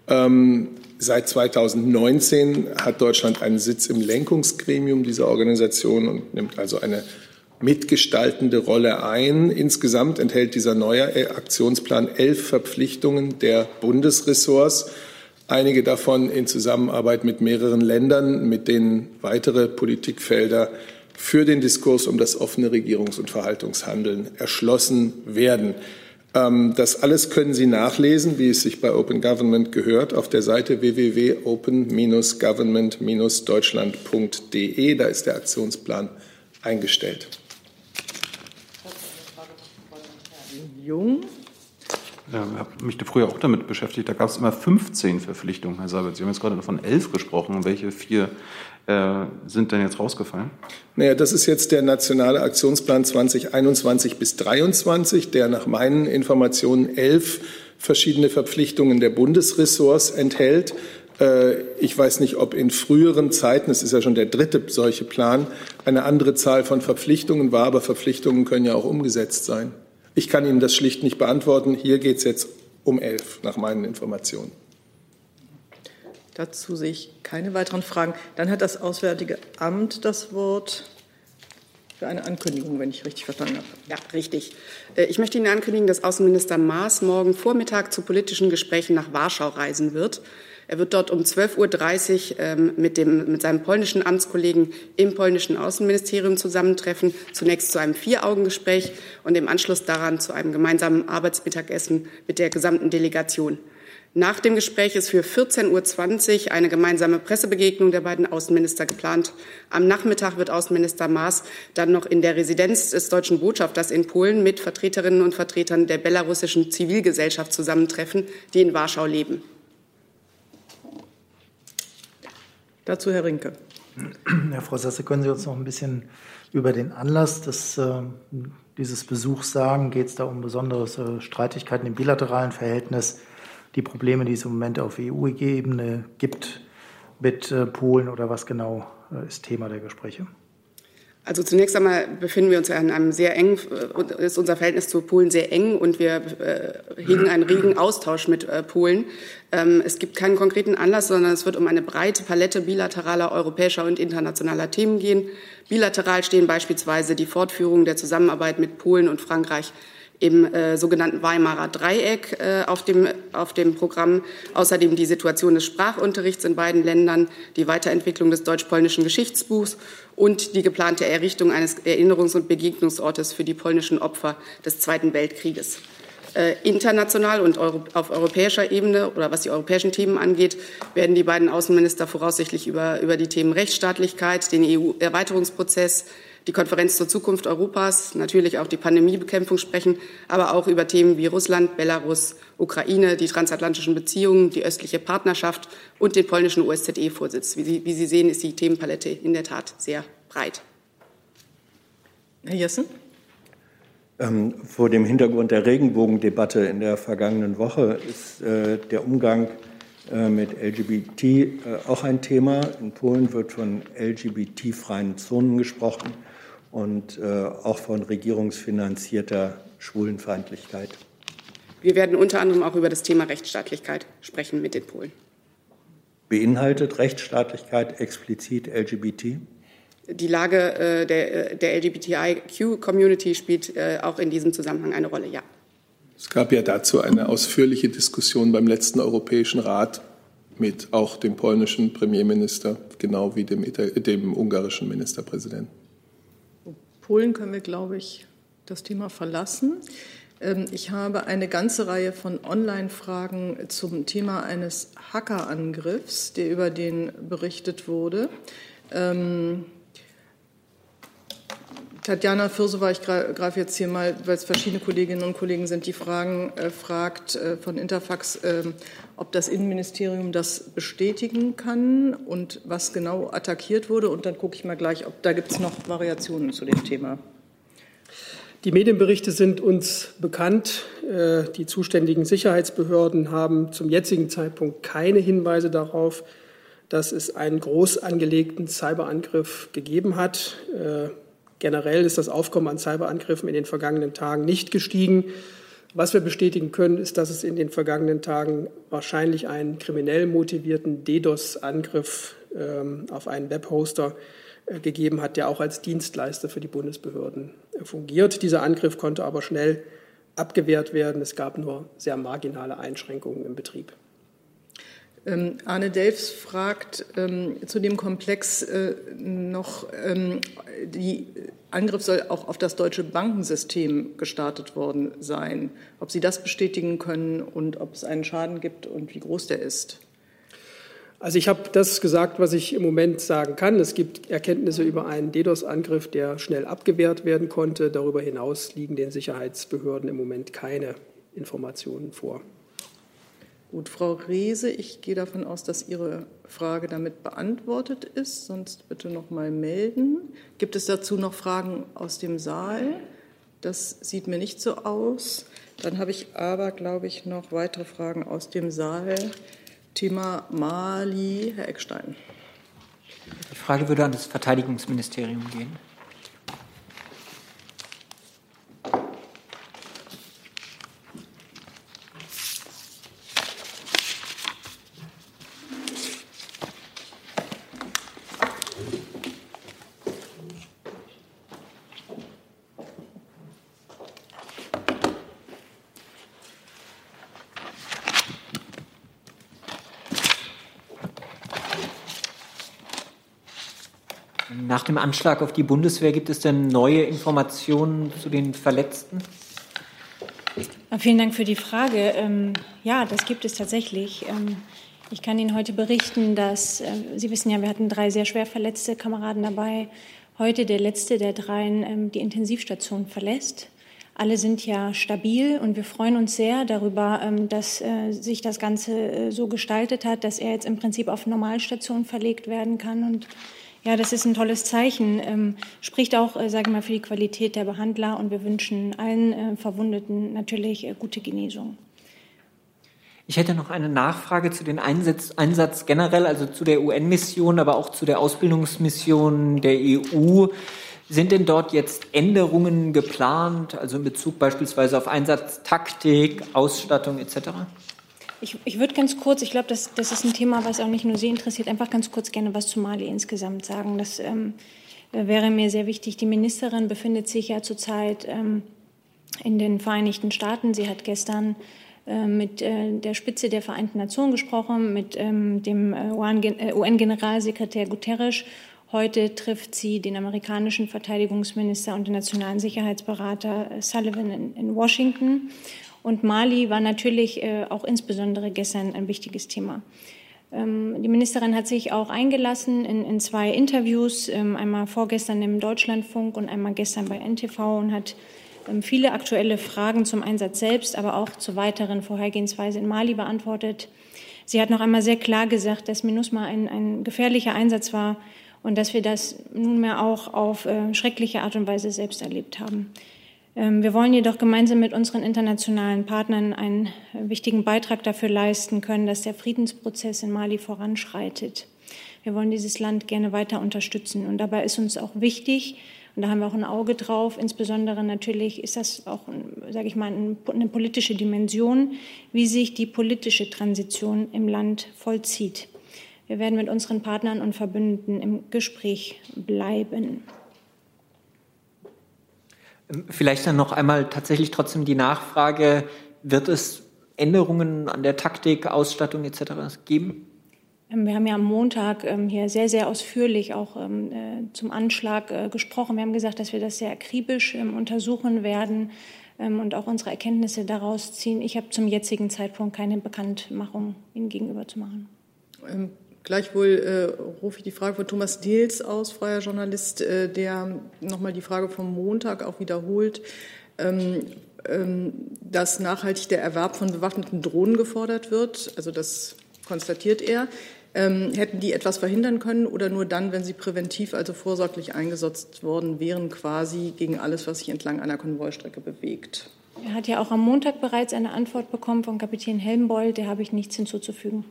Ähm, seit 2019 hat Deutschland einen Sitz im Lenkungsgremium dieser Organisation und nimmt also eine mitgestaltende Rolle ein. Insgesamt enthält dieser neue Aktionsplan elf Verpflichtungen der Bundesressorts, einige davon in Zusammenarbeit mit mehreren Ländern, mit denen weitere Politikfelder für den Diskurs um das offene Regierungs- und Verhaltungshandeln erschlossen werden. Ähm, das alles können Sie nachlesen, wie es sich bei Open Government gehört, auf der Seite www.open-government-deutschland.de. Da ist der Aktionsplan eingestellt. Jung. Ja, ich habe mich früher auch damit beschäftigt. Da gab es immer 15 Verpflichtungen, Herr Seibert. Sie haben jetzt gerade von elf gesprochen. Welche vier äh, sind denn jetzt rausgefallen? Naja, das ist jetzt der nationale Aktionsplan 2021 bis 2023, der nach meinen Informationen elf verschiedene Verpflichtungen der Bundesressorts enthält. Äh, ich weiß nicht, ob in früheren Zeiten, es ist ja schon der dritte solche Plan, eine andere Zahl von Verpflichtungen war, aber Verpflichtungen können ja auch umgesetzt sein. Ich kann Ihnen das schlicht nicht beantworten. Hier geht es jetzt um elf, nach meinen Informationen. Dazu sehe ich keine weiteren Fragen. Dann hat das Auswärtige Amt das Wort für eine Ankündigung, wenn ich richtig verstanden habe. Ja, richtig. Äh, ich möchte Ihnen ankündigen, dass Außenminister Maas morgen Vormittag zu politischen Gesprächen nach Warschau reisen wird. Er wird dort um 12.30 Uhr ähm, mit, dem, mit seinem polnischen Amtskollegen im polnischen Außenministerium zusammentreffen. Zunächst zu einem Vier-Augen-Gespräch und im Anschluss daran zu einem gemeinsamen Arbeitsmittagessen mit der gesamten Delegation. Nach dem Gespräch ist für 14.20 Uhr eine gemeinsame Pressebegegnung der beiden Außenminister geplant. Am Nachmittag wird Außenminister Maas dann noch in der Residenz des deutschen Botschafters in Polen mit Vertreterinnen und Vertretern der belarussischen Zivilgesellschaft zusammentreffen, die in Warschau leben. Dazu Herr Rinke. Herr Frau Sasse, können Sie uns noch ein bisschen über den Anlass des, äh, dieses Besuchs sagen? Geht es da um besondere äh, Streitigkeiten im bilateralen Verhältnis? die Probleme, die es im Moment auf EU-Ebene gibt mit äh, Polen oder was genau äh, ist Thema der Gespräche? Also zunächst einmal befinden wir uns ja in einem sehr engen, äh, ist unser Verhältnis zu Polen sehr eng und wir äh, hegen einen regen Austausch mit äh, Polen. Ähm, es gibt keinen konkreten Anlass, sondern es wird um eine breite Palette bilateraler europäischer und internationaler Themen gehen. Bilateral stehen beispielsweise die Fortführung der Zusammenarbeit mit Polen und Frankreich im äh, sogenannten Weimarer Dreieck äh, auf, dem, auf dem Programm. Außerdem die Situation des Sprachunterrichts in beiden Ländern, die Weiterentwicklung des deutsch-polnischen Geschichtsbuchs und die geplante Errichtung eines Erinnerungs- und Begegnungsortes für die polnischen Opfer des Zweiten Weltkrieges. Äh, international und Euro auf europäischer Ebene oder was die europäischen Themen angeht, werden die beiden Außenminister voraussichtlich über, über die Themen Rechtsstaatlichkeit, den EU-Erweiterungsprozess, die Konferenz zur Zukunft Europas, natürlich auch die Pandemiebekämpfung sprechen, aber auch über Themen wie Russland, Belarus, Ukraine, die transatlantischen Beziehungen, die östliche Partnerschaft und den polnischen OSZE-Vorsitz. Wie Sie, wie Sie sehen, ist die Themenpalette in der Tat sehr breit. Herr Jessen? Ähm, vor dem Hintergrund der Regenbogendebatte in der vergangenen Woche ist äh, der Umgang äh, mit LGBT äh, auch ein Thema. In Polen wird von LGBT-freien Zonen gesprochen und äh, auch von regierungsfinanzierter Schwulenfeindlichkeit. Wir werden unter anderem auch über das Thema Rechtsstaatlichkeit sprechen mit den Polen. Beinhaltet Rechtsstaatlichkeit explizit LGBT? Die Lage äh, der, der LGBTIQ-Community spielt äh, auch in diesem Zusammenhang eine Rolle, ja. Es gab ja dazu eine ausführliche Diskussion beim letzten Europäischen Rat mit auch dem polnischen Premierminister, genau wie dem, dem ungarischen Ministerpräsidenten. Polen können wir, glaube ich, das Thema verlassen. Ähm, ich habe eine ganze Reihe von Online-Fragen zum Thema eines Hackerangriffs, der über den berichtet wurde. Ähm, Tatjana Firsova, ich greife jetzt hier mal, weil es verschiedene Kolleginnen und Kollegen sind, die Fragen äh, fragt äh, von Interfax, äh, ob das Innenministerium das bestätigen kann und was genau attackiert wurde. Und dann gucke ich mal gleich, ob da gibt es noch Variationen zu dem Thema. Die Medienberichte sind uns bekannt. Äh, die zuständigen Sicherheitsbehörden haben zum jetzigen Zeitpunkt keine Hinweise darauf, dass es einen groß angelegten Cyberangriff gegeben hat. Generell ist das Aufkommen an Cyberangriffen in den vergangenen Tagen nicht gestiegen. Was wir bestätigen können, ist, dass es in den vergangenen Tagen wahrscheinlich einen kriminell motivierten DDoS-Angriff ähm, auf einen Webhoster äh, gegeben hat, der auch als Dienstleister für die Bundesbehörden äh, fungiert. Dieser Angriff konnte aber schnell abgewehrt werden. Es gab nur sehr marginale Einschränkungen im Betrieb. Ähm, Arne Delfs fragt ähm, zu dem Komplex äh, noch, ähm, die Angriff soll auch auf das deutsche Bankensystem gestartet worden sein. Ob Sie das bestätigen können und ob es einen Schaden gibt und wie groß der ist? Also ich habe das gesagt, was ich im Moment sagen kann. Es gibt Erkenntnisse über einen DDoS-Angriff, der schnell abgewehrt werden konnte. Darüber hinaus liegen den Sicherheitsbehörden im Moment keine Informationen vor. Gut, Frau Reese, ich gehe davon aus, dass Ihre Frage damit beantwortet ist. Sonst bitte noch mal melden. Gibt es dazu noch Fragen aus dem Saal? Das sieht mir nicht so aus. Dann habe ich aber, glaube ich, noch weitere Fragen aus dem Saal. Thema Mali, Herr Eckstein. Die Frage würde an das Verteidigungsministerium gehen. Dem Anschlag auf die Bundeswehr gibt es denn neue Informationen zu den Verletzten? Vielen Dank für die Frage. Ähm, ja, das gibt es tatsächlich. Ähm, ich kann Ihnen heute berichten, dass äh, Sie wissen ja, wir hatten drei sehr schwer verletzte Kameraden dabei. Heute der letzte der dreien ähm, die Intensivstation verlässt. Alle sind ja stabil und wir freuen uns sehr darüber, dass äh, sich das Ganze äh, so gestaltet hat, dass er jetzt im Prinzip auf Normalstation verlegt werden kann und ja, das ist ein tolles Zeichen. Ähm, spricht auch, äh, sage ich mal, für die Qualität der Behandler und wir wünschen allen äh, Verwundeten natürlich äh, gute Genesung. Ich hätte noch eine Nachfrage zu den Einsatz, Einsatz generell, also zu der UN-Mission, aber auch zu der Ausbildungsmission der EU. Sind denn dort jetzt Änderungen geplant, also in Bezug beispielsweise auf Einsatztaktik, Ausstattung etc.? Ich, ich würde ganz kurz, ich glaube, das, das ist ein Thema, was auch nicht nur Sie interessiert, einfach ganz kurz gerne was zu Mali insgesamt sagen. Das ähm, wäre mir sehr wichtig. Die Ministerin befindet sich ja zurzeit ähm, in den Vereinigten Staaten. Sie hat gestern äh, mit äh, der Spitze der Vereinten Nationen gesprochen, mit ähm, dem äh, UN-Generalsekretär Guterres. Heute trifft sie den amerikanischen Verteidigungsminister und den nationalen Sicherheitsberater Sullivan in, in Washington. Und Mali war natürlich äh, auch insbesondere gestern ein wichtiges Thema. Ähm, die Ministerin hat sich auch eingelassen in, in zwei Interviews, ähm, einmal vorgestern im Deutschlandfunk und einmal gestern bei NTV und hat ähm, viele aktuelle Fragen zum Einsatz selbst, aber auch zur weiteren Vorhergehensweise in Mali beantwortet. Sie hat noch einmal sehr klar gesagt, dass MINUSMA ein, ein gefährlicher Einsatz war und dass wir das nunmehr auch auf äh, schreckliche Art und Weise selbst erlebt haben. Ähm, wir wollen jedoch gemeinsam mit unseren internationalen Partnern einen wichtigen Beitrag dafür leisten können, dass der Friedensprozess in Mali voranschreitet. Wir wollen dieses Land gerne weiter unterstützen. Und dabei ist uns auch wichtig, und da haben wir auch ein Auge drauf, insbesondere natürlich ist das auch, sage ich mal, eine politische Dimension, wie sich die politische Transition im Land vollzieht. Wir werden mit unseren Partnern und Verbündeten im Gespräch bleiben. Vielleicht dann noch einmal tatsächlich trotzdem die Nachfrage, wird es Änderungen an der Taktik, Ausstattung etc. geben? Ähm, wir haben ja am Montag ähm, hier sehr, sehr ausführlich auch ähm, äh, zum Anschlag äh, gesprochen. Wir haben gesagt, dass wir das sehr akribisch untersuchen werden und auch unsere Erkenntnisse daraus ziehen. Ich habe zum jetzigen Zeitpunkt keine Bekanntmachung Ihnen gegenüber zu machen. Gleichwohl äh, rufe ich die Frage von Thomas Diels aus, freier Journalist, äh, der nochmal die Frage vom Montag auch wiederholt, ähm, ähm, dass nachhaltig der Erwerb von bewaffneten Drohnen gefordert wird. Also das konstatiert er. Ähm, hätten die etwas verhindern können oder nur dann, wenn sie präventiv, also vorsorglich eingesetzt worden wären, quasi gegen alles, was sich entlang einer Konvoistrecke bewegt? Er hat ja auch am Montag bereits eine Antwort bekommen von Kapitän Helmbold. Der habe ich nichts hinzuzufügen.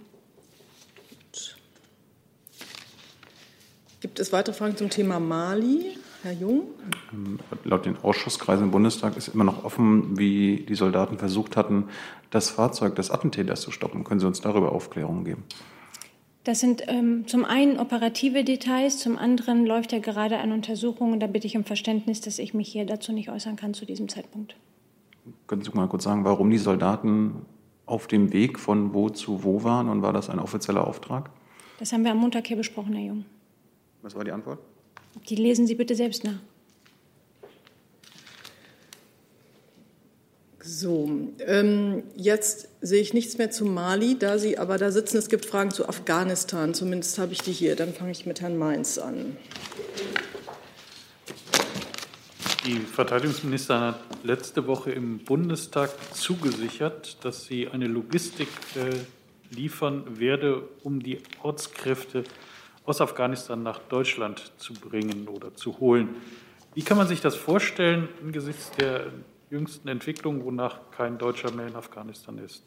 Gibt es weitere Fragen zum Thema Mali? Herr Jung? Laut den Ausschusskreisen im Bundestag ist immer noch offen, wie die Soldaten versucht hatten, das Fahrzeug des Attentäters zu stoppen. Können Sie uns darüber Aufklärungen geben? Das sind ähm, zum einen operative Details, zum anderen läuft ja gerade eine Untersuchung und da bitte ich um Verständnis, dass ich mich hier dazu nicht äußern kann zu diesem Zeitpunkt. Können Sie mal kurz sagen, warum die Soldaten auf dem Weg von wo zu wo waren und war das ein offizieller Auftrag? Das haben wir am Montag hier besprochen, Herr Jung. Was war die Antwort? Die lesen Sie bitte selbst nach. So, ähm, jetzt sehe ich nichts mehr zu Mali, da Sie aber da sitzen. Es gibt Fragen zu Afghanistan, zumindest habe ich die hier. Dann fange ich mit Herrn Mainz an. Die Verteidigungsministerin hat letzte Woche im Bundestag zugesichert, dass sie eine Logistik äh, liefern werde, um die Ortskräfte aus Afghanistan nach Deutschland zu bringen oder zu holen. Wie kann man sich das vorstellen angesichts der jüngsten Entwicklung, wonach kein Deutscher mehr in Afghanistan ist?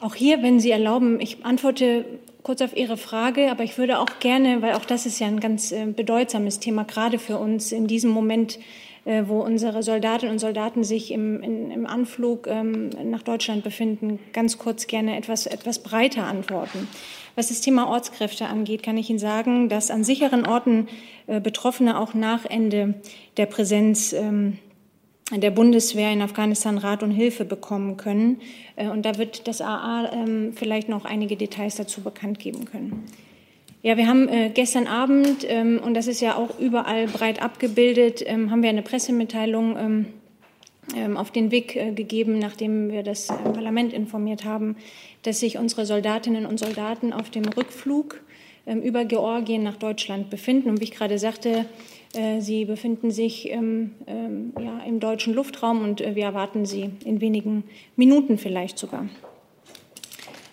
Auch hier, wenn Sie erlauben, ich antworte kurz auf Ihre Frage, aber ich würde auch gerne, weil auch das ist ja ein ganz äh, bedeutsames Thema, gerade für uns in diesem Moment, äh, wo unsere Soldatinnen und Soldaten sich im, in, im Anflug ähm, nach Deutschland befinden, ganz kurz gerne etwas, etwas breiter antworten. Was das Thema Ortskräfte angeht, kann ich Ihnen sagen, dass an sicheren Orten äh, Betroffene auch nach Ende der Präsenz ähm, der Bundeswehr in Afghanistan Rat und Hilfe bekommen können. Äh, und da wird das AA ähm, vielleicht noch einige Details dazu bekannt geben können. Ja, wir haben äh, gestern Abend, ähm, und das ist ja auch überall breit abgebildet, haben wir eine Pressemitteilung auf den Weg gegeben, nachdem wir das Parlament informiert haben, dass sich unsere Soldatinnen und Soldaten auf dem Rückflug über Georgien nach Deutschland befinden. Und wie ich gerade sagte, äh, sie befinden sich ähm, ähm, ja, im deutschen Luftraum und äh, wir erwarten sie in wenigen Minuten vielleicht sogar.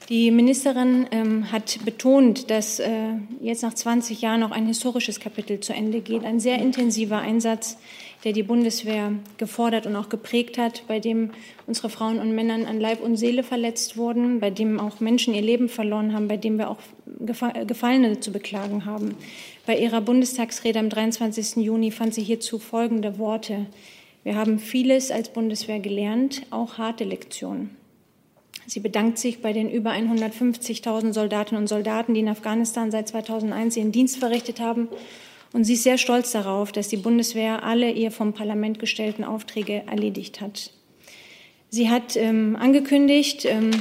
Die Ministerin ähm, hat betont, dass äh, jetzt nach 20 Jahren noch ein historisches Kapitel zu Ende geht. Ein sehr intensiver Einsatz, der die Bundeswehr gefordert und auch geprägt hat, bei dem unsere Frauen und Männer an Leib und Seele verletzt wurden, bei dem auch Menschen ihr Leben verloren haben, bei dem wir auch Gefallene zu beklagen haben. Bei ihrer Bundestagsrede am 23. Juni fand sie hierzu folgende Worte. Wir haben vieles als Bundeswehr gelernt, auch harte Lektionen. Sie bedankt sich bei den über 150.000 Soldatinnen und Soldaten, die in Afghanistan seit 2001 ihren Dienst verrichtet haben. Und sie ist sehr stolz darauf, dass die Bundeswehr alle ihr vom Parlament gestellten Aufträge erledigt hat. Sie hat ähm, angekündigt, ähm,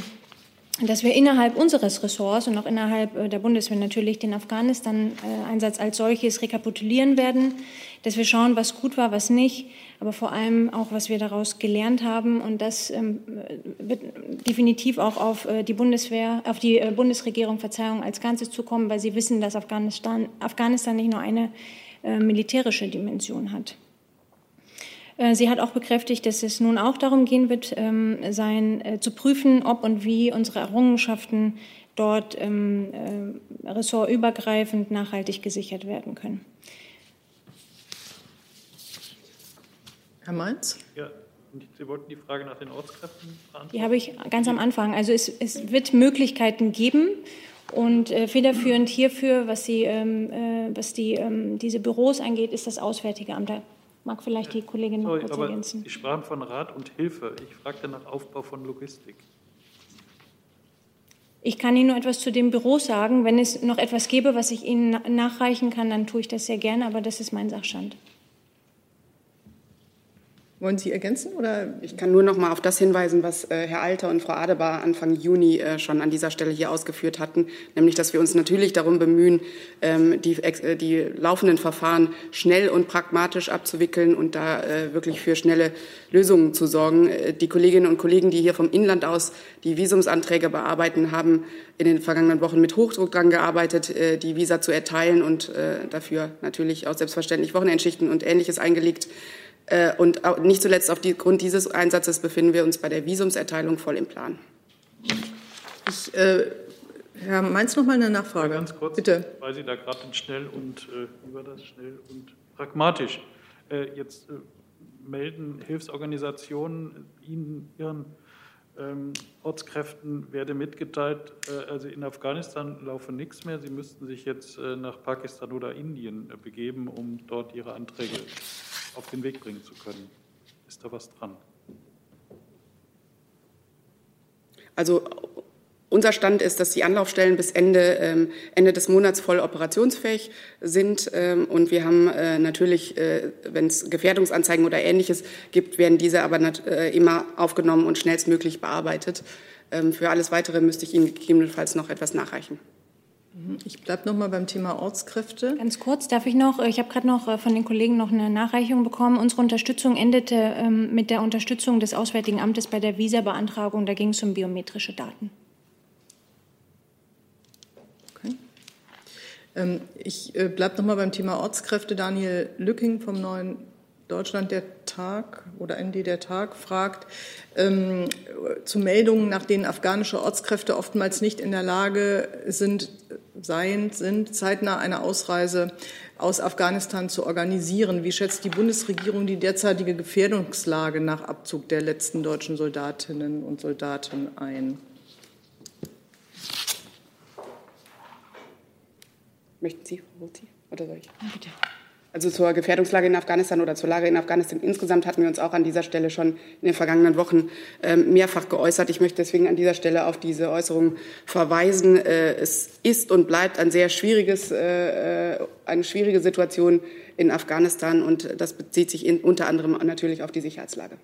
dass wir innerhalb unseres Ressorts und auch innerhalb äh, der Bundeswehr natürlich den Afghanistan-Einsatz als solches rekapitulieren werden, dass wir schauen, was gut war, was nicht, aber vor allem auch, was wir daraus gelernt haben. Und das ähm, wird definitiv auch auf äh, die Bundeswehr, auf die äh, Bundesregierung, Verzeihung, als Ganzes zukommen, weil sie wissen, dass Afghanistan, Afghanistan nicht nur eine militärische Dimension hat. Äh, sie hat auch bekräftigt, dass es nun auch darum gehen wird, ähm, sein, äh, zu prüfen, ob und wie unsere Errungenschaften dort ähm, äh, ressortübergreifend nachhaltig gesichert werden können. Herr Mainz? Ja, Sie wollten die Frage nach den Ortskräften beantworten? Die habe ich ganz am Anfang. Also es, es wird Möglichkeiten geben. Und äh, federführend hierfür, was, sie, ähm, äh, was die, ähm, diese Büros angeht, ist das Auswärtige Amt. Da Mag vielleicht die Kollegin noch Sorry, kurz aber ergänzen. Sie sprachen von Rat und Hilfe. Ich fragte nach Aufbau von Logistik. Ich kann Ihnen nur etwas zu dem Büro sagen. Wenn es noch etwas gäbe, was ich Ihnen nachreichen kann, dann tue ich das sehr gerne, aber das ist mein Sachstand. Wollen Sie ergänzen? Oder? Ich kann nur noch mal auf das hinweisen, was äh, Herr Alter und Frau Adebar Anfang Juni äh, schon an dieser Stelle hier ausgeführt hatten, nämlich, dass wir uns natürlich darum bemühen, ähm, die, äh, die laufenden Verfahren schnell und pragmatisch abzuwickeln und da wirklich für schnelle Lösungen zu sorgen. Die Kolleginnen und Kollegen, die hier vom Inland aus die Visumsanträge bearbeiten, haben in den vergangenen Wochen mit Hochdruck daran gearbeitet, die Visa zu erteilen und dafür natürlich auch selbstverständlich Wochenendschichten und Ähnliches eingelegt. Äh, und nicht zuletzt aufgrund dieses Einsatzes befinden wir uns bei der Visumserteilung voll im Plan. Ich, äh, Herr Mainz, noch mal eine Nachfrage. Ja, ganz kurz, Bitte. Weil Sie da gerade schnell und äh, über das schnell und pragmatisch. Äh, jetzt äh, melden Hilfsorganisationen Ihnen Ihren ähm, Ortskräften werde mitgeteilt, äh, also in Afghanistan laufe nichts mehr. Sie müssten sich jetzt äh, nach Pakistan oder Indien äh, begeben, um dort ihre Anträge auf den Weg bringen zu können. Ist da was dran? Also unser Stand ist, dass die Anlaufstellen bis Ende, ähm, Ende des Monats voll operationsfähig sind. Ähm, und wir haben äh, natürlich, äh, wenn es Gefährdungsanzeigen oder Ähnliches gibt, werden diese aber äh, immer aufgenommen und schnellstmöglich bearbeitet. Ähm, für alles Weitere müsste ich Ihnen gegebenenfalls noch etwas nachreichen. Mhm. Ich bleibe noch mal beim Thema Ortskräfte. Ganz kurz, darf ich noch? Ich habe gerade noch von den Kollegen noch eine Nachreichung bekommen. Unsere Unterstützung endete ähm, mit der Unterstützung des Auswärtigen Amtes bei der Visabeantragung. Da ging es um biometrische Daten. Ähm, ich äh, bleibe noch mal beim Thema Ortskräfte. Daniel Lücking vom Neuen Deutschland der Tag oder ND der Tag fragt ähm, zu Meldungen, nach denen afghanische Ortskräfte oftmals nicht in der Lage sind, seien, sind, zeitnah eine Ausreise aus Afghanistan zu organisieren. Wie schätzt die Bundesregierung die derzeitige Gefährdungslage nach Abzug der letzten deutschen Soldatinnen und Soldaten ein? Möchten Sie, Frau Ruzi, oder soll ich? Bitte. Also zur Gefährdungslage in Afghanistan oder zur Lage in Afghanistan insgesamt hatten wir uns auch an dieser Stelle schon in den vergangenen Wochen ähm, mehrfach geäußert. Ich möchte deswegen an dieser Stelle auf diese Äußerung verweisen. Äh, es ist und bleibt ein sehr schwieriges, äh, eine schwierige Situation in Afghanistan und das bezieht sich in, unter anderem natürlich auf die Sicherheitslage.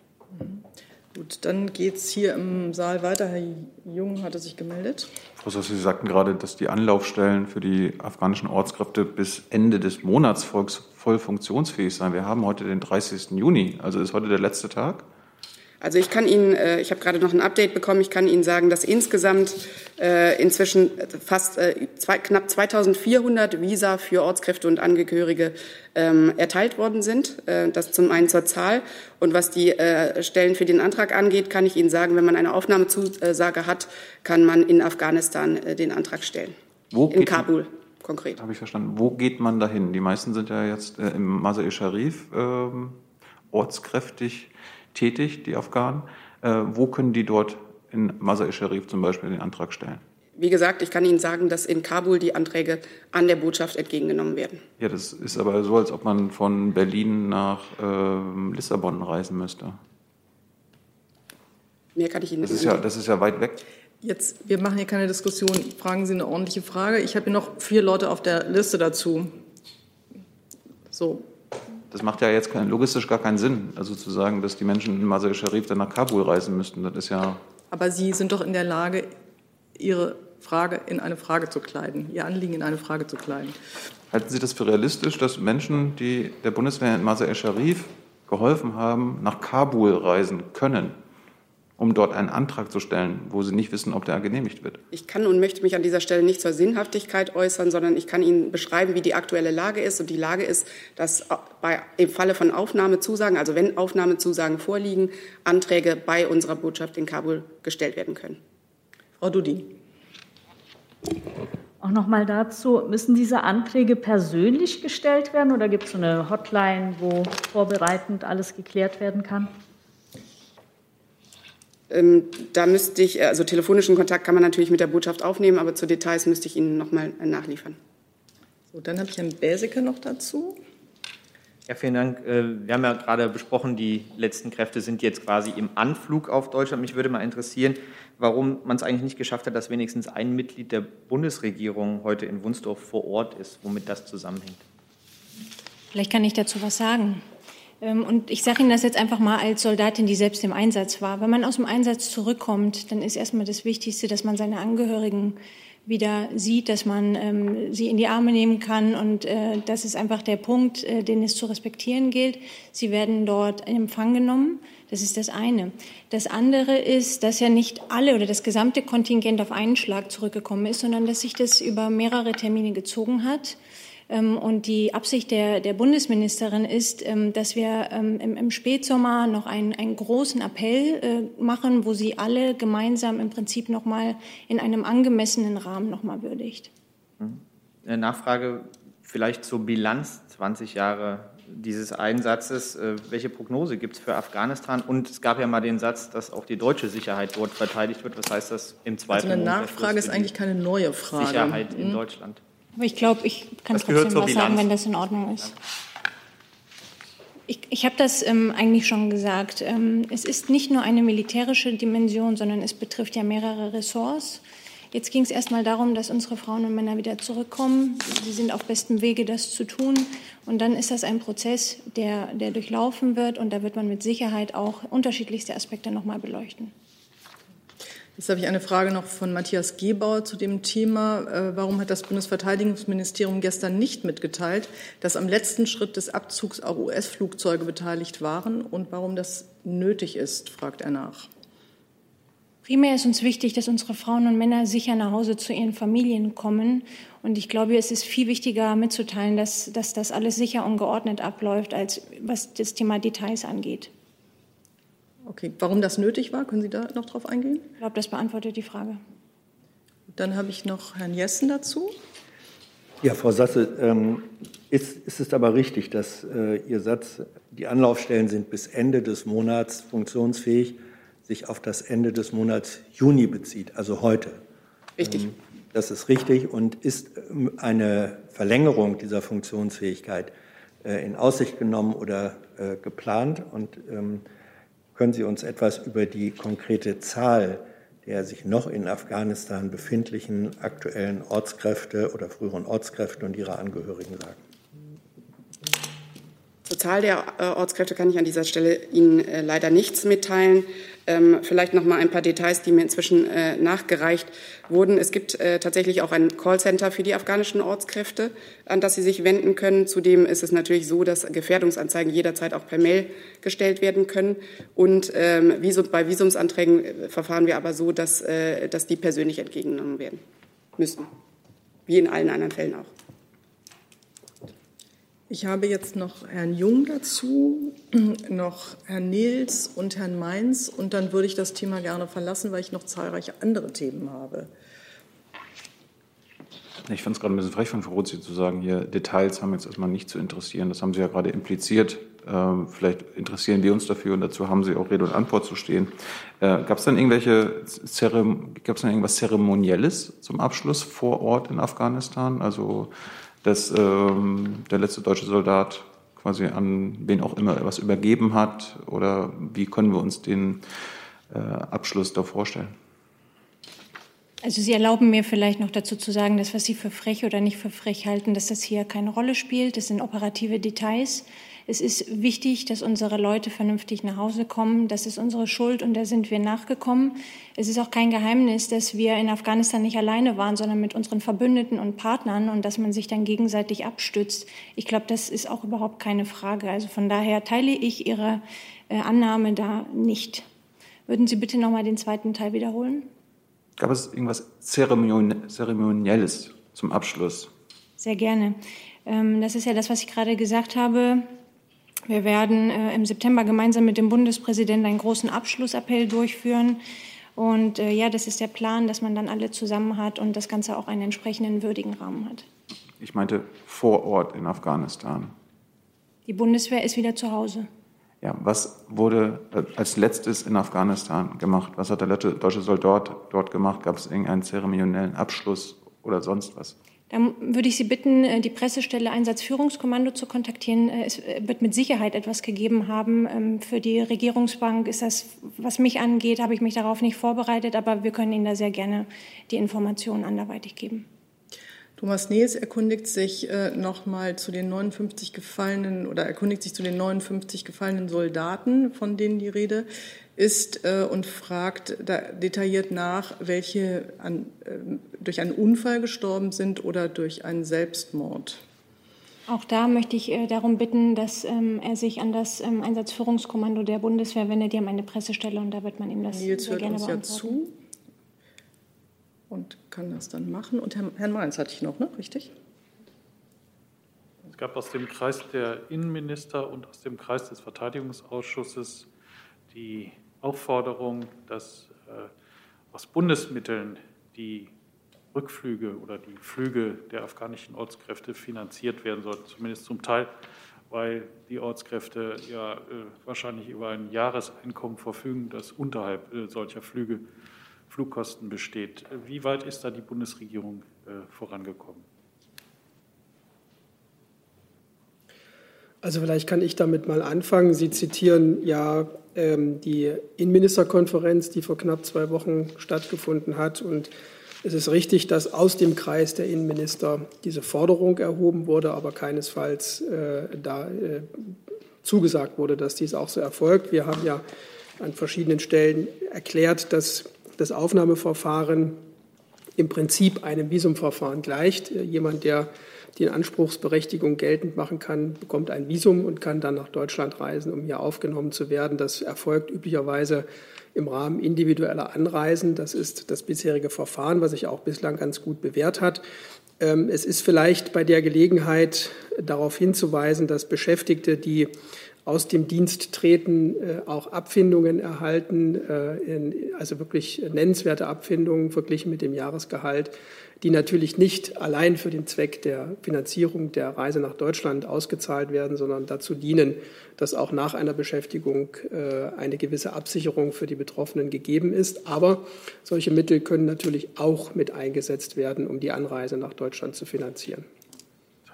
Gut, dann geht es hier im Saal weiter. Herr Jung hatte sich gemeldet. Frau Soss, Sie sagten gerade, dass die Anlaufstellen für die afghanischen Ortskräfte bis Ende des Monats voll funktionsfähig seien. Wir haben heute den 30. Juni, also ist heute der letzte Tag. Also ich kann Ihnen, äh, ich habe gerade noch ein Update bekommen, ich kann Ihnen sagen, dass insgesamt äh, inzwischen fast äh, knapp 2400 Visa für Ortskräfte und Angehörige ähm, erteilt worden sind. Das zum einen zur Zahl. Und was die Stellen für den Antrag angeht, kann ich Ihnen sagen, wenn man eine Aufnahmezusage hat, kann man in Afghanistan den Antrag stellen. Wo in Kabul konkret. Habe ich verstanden. Wo geht man dahin? Die meisten sind ja jetzt äh, im Masai-e-Sharif ähm, ortskräftig tätig, die Afghanen. Äh, wo können die dort in Masai-e-Sharif zum Beispiel den Antrag stellen? Wie gesagt, ich kann Ihnen sagen, dass in Kabul die Anträge an der Botschaft entgegengenommen werden. Ja, das ist aber so, als ob man von Berlin nach äh, Lissabon reisen müsste. Mehr kann ich Ihnen nicht das ist ja, Das ist ja weit weg. Jetzt, wir machen hier keine Diskussion. Fragen Sie eine ordentliche Frage. Ich habe hier noch vier Leute auf der Liste dazu. So, das macht ja jetzt kein, logistisch gar keinen Sinn. Also zu sagen, dass die Menschen in Masai Sharif dann nach Kabul reisen müssten, das ist ja. Aber Sie sind doch in der Lage, Ihre Frage in eine Frage zu kleiden, Ihr Anliegen in eine Frage zu kleiden. Halten Sie das für realistisch, dass Menschen, die der Bundeswehr in Masai Sharif geholfen haben, nach Kabul reisen können? Um dort einen Antrag zu stellen, wo Sie nicht wissen, ob der genehmigt wird? Ich kann und möchte mich an dieser Stelle nicht zur Sinnhaftigkeit äußern, sondern ich kann Ihnen beschreiben, wie die aktuelle Lage ist. Und die Lage ist, dass bei, im Falle von Aufnahmezusagen, also wenn Aufnahmezusagen vorliegen, Anträge bei unserer Botschaft in Kabul gestellt werden können. Frau Dudi. Auch noch mal dazu, müssen diese Anträge persönlich gestellt werden oder gibt es so eine Hotline, wo vorbereitend alles geklärt werden kann? Ähm, da müsste ich, äh, also telefonischen Kontakt kann man natürlich mit der Botschaft aufnehmen, aber zu Details müsste ich Ihnen noch mal äh, nachliefern. So, dann habe ich Herrn Bäseke noch dazu. Ja, vielen Dank. Äh, wir haben ja gerade besprochen, die letzten Kräfte sind jetzt quasi im Anflug auf Deutschland. Mich würde mal interessieren, warum man es eigentlich nicht geschafft hat, dass wenigstens ein Mitglied der Bundesregierung heute in Wunsdorf vor Ort ist, womit das zusammenhängt. Vielleicht kann ich dazu was sagen. Ähm, und ich sage Ihnen das jetzt einfach mal als Soldatin, die selbst im Einsatz war. Wenn man aus dem Einsatz zurückkommt, dann ist erstmal das Wichtigste, dass man seine Angehörigen wieder sieht, dass man ähm, sie in die Arme nehmen kann. Und äh, das ist einfach der Punkt, äh, den es zu respektieren gilt. Sie werden dort in Empfang genommen. Das ist das eine. Das andere ist, dass ja nicht alle oder das gesamte Kontingent auf einen Schlag zurückgekommen ist, sondern dass sich das über mehrere Termine gezogen hat. Ähm, und die Absicht der, der Bundesministerin ist, ähm, dass wir ähm, im, Spätsommer noch einen, einen großen Appell äh, machen, wo sie alle gemeinsam im Prinzip noch mal in einem angemessenen Rahmen noch mal würdigt. Mhm. Eine Nachfrage vielleicht zur Bilanz 20 Jahre dieses Einsatzes. Äh, welche Prognose gibt es für Afghanistan? Und es gab ja mal den Satz, dass auch die deutsche Sicherheit dort verteidigt wird. Was heißt das im Zweifel? Also eine Nachfrage ist eigentlich keine neue Frage. Sicherheit in hm? Deutschland. Aber ich glaube, ich kann das trotzdem was sagen, wenn das in Ordnung ist. Ich, ich habe das ähm, eigentlich schon gesagt. Ähm, es ist nicht nur eine militärische Dimension, sondern es betrifft ja mehrere Ressorts. Jetzt ging es erstmal darum, dass unsere Frauen und Männer wieder zurückkommen. Sie sind auf bestem Wege, das zu tun. Und dann ist das ein Prozess, der, der durchlaufen wird. Und da wird man mit Sicherheit auch unterschiedlichste Aspekte noch mal beleuchten. Jetzt habe ich eine Frage noch von Matthias Gebauer zu dem Thema. Äh, warum hat das Bundesverteidigungsministerium gestern nicht mitgeteilt, dass am letzten Schritt des Abzugs auch US-Flugzeuge beteiligt waren und warum das nötig ist, fragt er nach. Primär ist uns wichtig, dass unsere Frauen und Männer sicher nach Hause zu ihren Familien kommen. Und ich glaube, es ist viel wichtiger mitzuteilen, dass, dass das alles sicher und geordnet abläuft, als was das Thema Details angeht. Okay, warum das nötig war, können Sie da noch drauf eingehen? Ich glaube, das beantwortet die Frage. Dann habe ich noch Herrn Jessen dazu. Ja, Frau Sasse, ähm, ist, ist, es aber richtig, dass äh, Ihr Satz, die Anlaufstellen sind bis Ende des Monats funktionsfähig sich auf das Ende des Monats Juni bezieht, also heute. Richtig. Ähm, das ist richtig und ist ähm, eine Verlängerung dieser Funktionsfähigkeit äh, in Aussicht genommen oder äh, geplant. Und ähm, können Sie uns etwas über die konkrete Zahl der sich noch in Afghanistan befindlichen aktuellen Ortskräfte oder früheren Ortskräfte und ihrer Angehörigen sagen? Zur Zahl der äh, Ortskräfte kann ich an dieser Stelle Ihnen leider nichts mitteilen. Ähm, vielleicht noch mal ein paar Details, die mir inzwischen äh, nachgereicht wurden. Es gibt äh, tatsächlich auch ein Callcenter für die afghanischen Ortskräfte, an das sie sich wenden können. Zudem ist es natürlich so, dass Gefährdungsanzeigen jederzeit auch per Mail gestellt werden können. Und ähm, bei Visumsanträgen äh, verfahren wir aber so, dass, äh, dass die persönlich entgegengenommen werden müssen, wie in allen anderen Fällen auch. Ich habe jetzt noch Herrn Jung dazu, *clears throat* noch Herrn Nils und Herrn Mainz und dann würde ich das Thema gerne verlassen, weil ich noch zahlreiche andere Themen habe. Ich fand es gerade ein bisschen frech von Frau Rozi zu sagen, hier Details haben jetzt erstmal nicht zu interessieren. Das haben Sie ja gerade impliziert. Ähm, vielleicht interessieren wir uns dafür und dazu haben Sie auch Rede und Antwort zu stehen. Äh, Gab es dann irgendwelche gab es dann irgendwas Zeremonielles zum Abschluss vor Ort in Afghanistan? Also dass ähm, der letzte deutsche Soldat quasi an wen auch immer was übergeben hat? Oder wie können wir uns den äh, Abschluss da vorstellen? Also Sie erlauben mir vielleicht noch dazu zu sagen, dass was Sie für frech oder nicht für frech halten, dass das hier keine Rolle spielt. Das sind operative Details. Es ist wichtig, dass unsere Leute vernünftig nach Hause kommen. Das ist unsere Schuld und da sind wir nachgekommen. Es ist auch kein Geheimnis, dass wir in Afghanistan nicht alleine waren, sondern mit unseren Verbündeten und Partnern und dass man sich dann gegenseitig abstützt. Ich glaube, das ist auch überhaupt keine Frage. Also von daher teile ich Ihre äh, Annahme da nicht. Würden Sie bitte noch mal den zweiten Teil wiederholen? Gab es irgendwas Zeremonielles zum Abschluss? Sehr gerne. Ähm, das ist ja das, was ich gerade gesagt habe. Wir werden äh, im September gemeinsam mit dem Bundespräsidenten einen großen Abschlussappell durchführen. Und äh, ja, das ist der Plan, dass man dann alle zusammen hat und das Ganze auch einen entsprechenden würdigen Rahmen hat. Ich meinte vor Ort in Afghanistan. Die Bundeswehr ist wieder zu Hause. Ja, was wurde äh, als letztes in Afghanistan gemacht? Was hat der deutsche Soldat dort gemacht? Gab es irgendeinen zeremoniellen Abschluss oder sonst was? Würde ich Sie bitten, äh, die Pressestelle Einsatzführungskommando zu kontaktieren. Äh, es äh, wird mit Sicherheit etwas gegeben haben. Ähm, für die Regierungsbank ist das, was mich angeht, habe ich mich darauf nicht vorbereitet, aber wir können Ihnen da sehr gerne die Informationen anderweitig geben. Thomas Nees erkundigt sich äh, mal zu den 59 gefallenen oder erkundigt sich zu den 59 gefallenen Soldaten, von denen die Rede ist äh, und fragt da detailliert nach, welche an, äh, durch einen Unfall gestorben sind oder durch einen Selbstmord. Auch da möchte ich äh, darum bitten, dass ähm, er sich an das ähm, Einsatzführungskommando der Bundeswehr wendet. Die haben eine Pressestelle und da wird man ihm das Nils sehr gerne uns ja zu und kann das dann machen. Und Herrn, Herrn Mainz hatte ich noch, ne? richtig? Es gab aus dem Kreis der Innenminister und aus dem Kreis des Verteidigungsausschusses die Aufforderung, dass äh, aus Bundesmitteln die Rückflüge oder die Flüge der afghanischen Ortskräfte finanziert werden sollten, zumindest zum Teil, weil die Ortskräfte ja äh, wahrscheinlich über ein Jahreseinkommen verfügen, das unterhalb äh, solcher Flüge Flugkosten besteht. Wie weit ist da die Bundesregierung vorangekommen? Also vielleicht kann ich damit mal anfangen. Sie zitieren ja die Innenministerkonferenz, die vor knapp zwei Wochen stattgefunden hat. Und es ist richtig, dass aus dem Kreis der Innenminister diese Forderung erhoben wurde, aber keinesfalls äh, da äh, zugesagt wurde, dass dies auch so erfolgt. Wir haben ja an verschiedenen Stellen erklärt, dass das Aufnahmeverfahren im Prinzip einem Visumverfahren gleicht. Jemand, der die Anspruchsberechtigung geltend machen kann, bekommt ein Visum und kann dann nach Deutschland reisen, um hier aufgenommen zu werden. Das erfolgt üblicherweise im Rahmen individueller Anreisen. Das ist das bisherige Verfahren, was sich auch bislang ganz gut bewährt hat. Ähm, es ist vielleicht bei der Gelegenheit darauf hinzuweisen, dass Beschäftigte, die aus dem Dienst treten, äh, auch Abfindungen erhalten, äh, also wirklich nennenswerte Abfindungen verglichen mit dem Jahresgehalt die natürlich nicht allein für den Zweck der Finanzierung der Reise nach Deutschland ausgezahlt werden, sondern dazu dienen, dass auch nach einer Beschäftigung äh, eine gewisse Absicherung für die Betroffenen gegeben ist. Aber solche Mittel können natürlich auch mit eingesetzt werden, um die Anreise nach Deutschland zu finanzieren.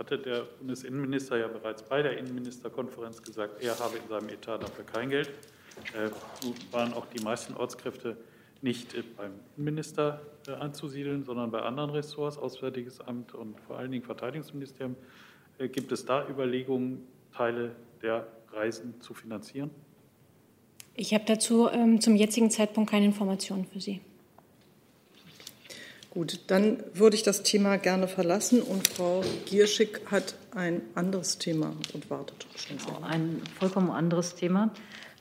Hatte der Bundesinnenminister ja bereits bei der Innenministerkonferenz gesagt, er habe in seinem Etat dafür kein Geld. Äh, waren auch die meisten Ortskräfte nicht beim Innenminister äh, anzusiedeln, sondern bei anderen Ressorts, Auswärtiges Amt und vor allen Dingen Verteidigungsministerium. Äh, gibt es da Überlegungen, Teile der Reisen zu finanzieren? Ich habe dazu ähm, zum jetzigen Zeitpunkt keine Informationen für Sie. Gut, dann würde ich das Thema gerne verlassen und Frau Gierschick hat ein anderes Thema und wartet schon sehr. Ein vollkommen anderes Thema.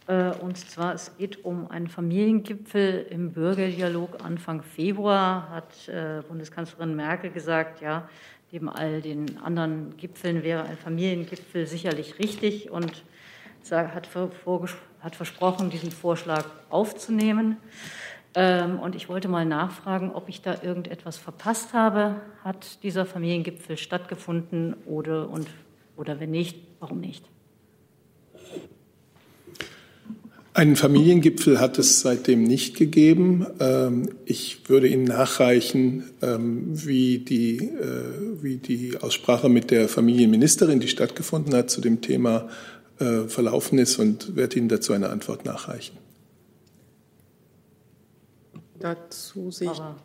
Äh, und zwar, es geht um einen Familiengipfel im Bürgerdialog Anfang Februar, hat äh, Bundeskanzlerin Merkel gesagt, ja, neben all den anderen Gipfeln wäre ein Familiengipfel sicherlich richtig und hat versprochen, diesen Vorschlag aufzunehmen. Ähm, und ich wollte mal nachfragen, ob ich da irgendetwas verpasst habe. Hat dieser Familiengipfel stattgefunden oder, und, oder wenn nicht, warum nicht? Einen Familiengipfel hat es seitdem nicht gegeben. Ähm, ich würde Ihnen nachreichen, ähm, wie die, äh, wie die Aussprache mit der Familienministerin, die stattgefunden hat, zu dem Thema äh, verlaufen ist und werde Ihnen dazu eine Antwort nachreichen. Dazu sehe ich. Aber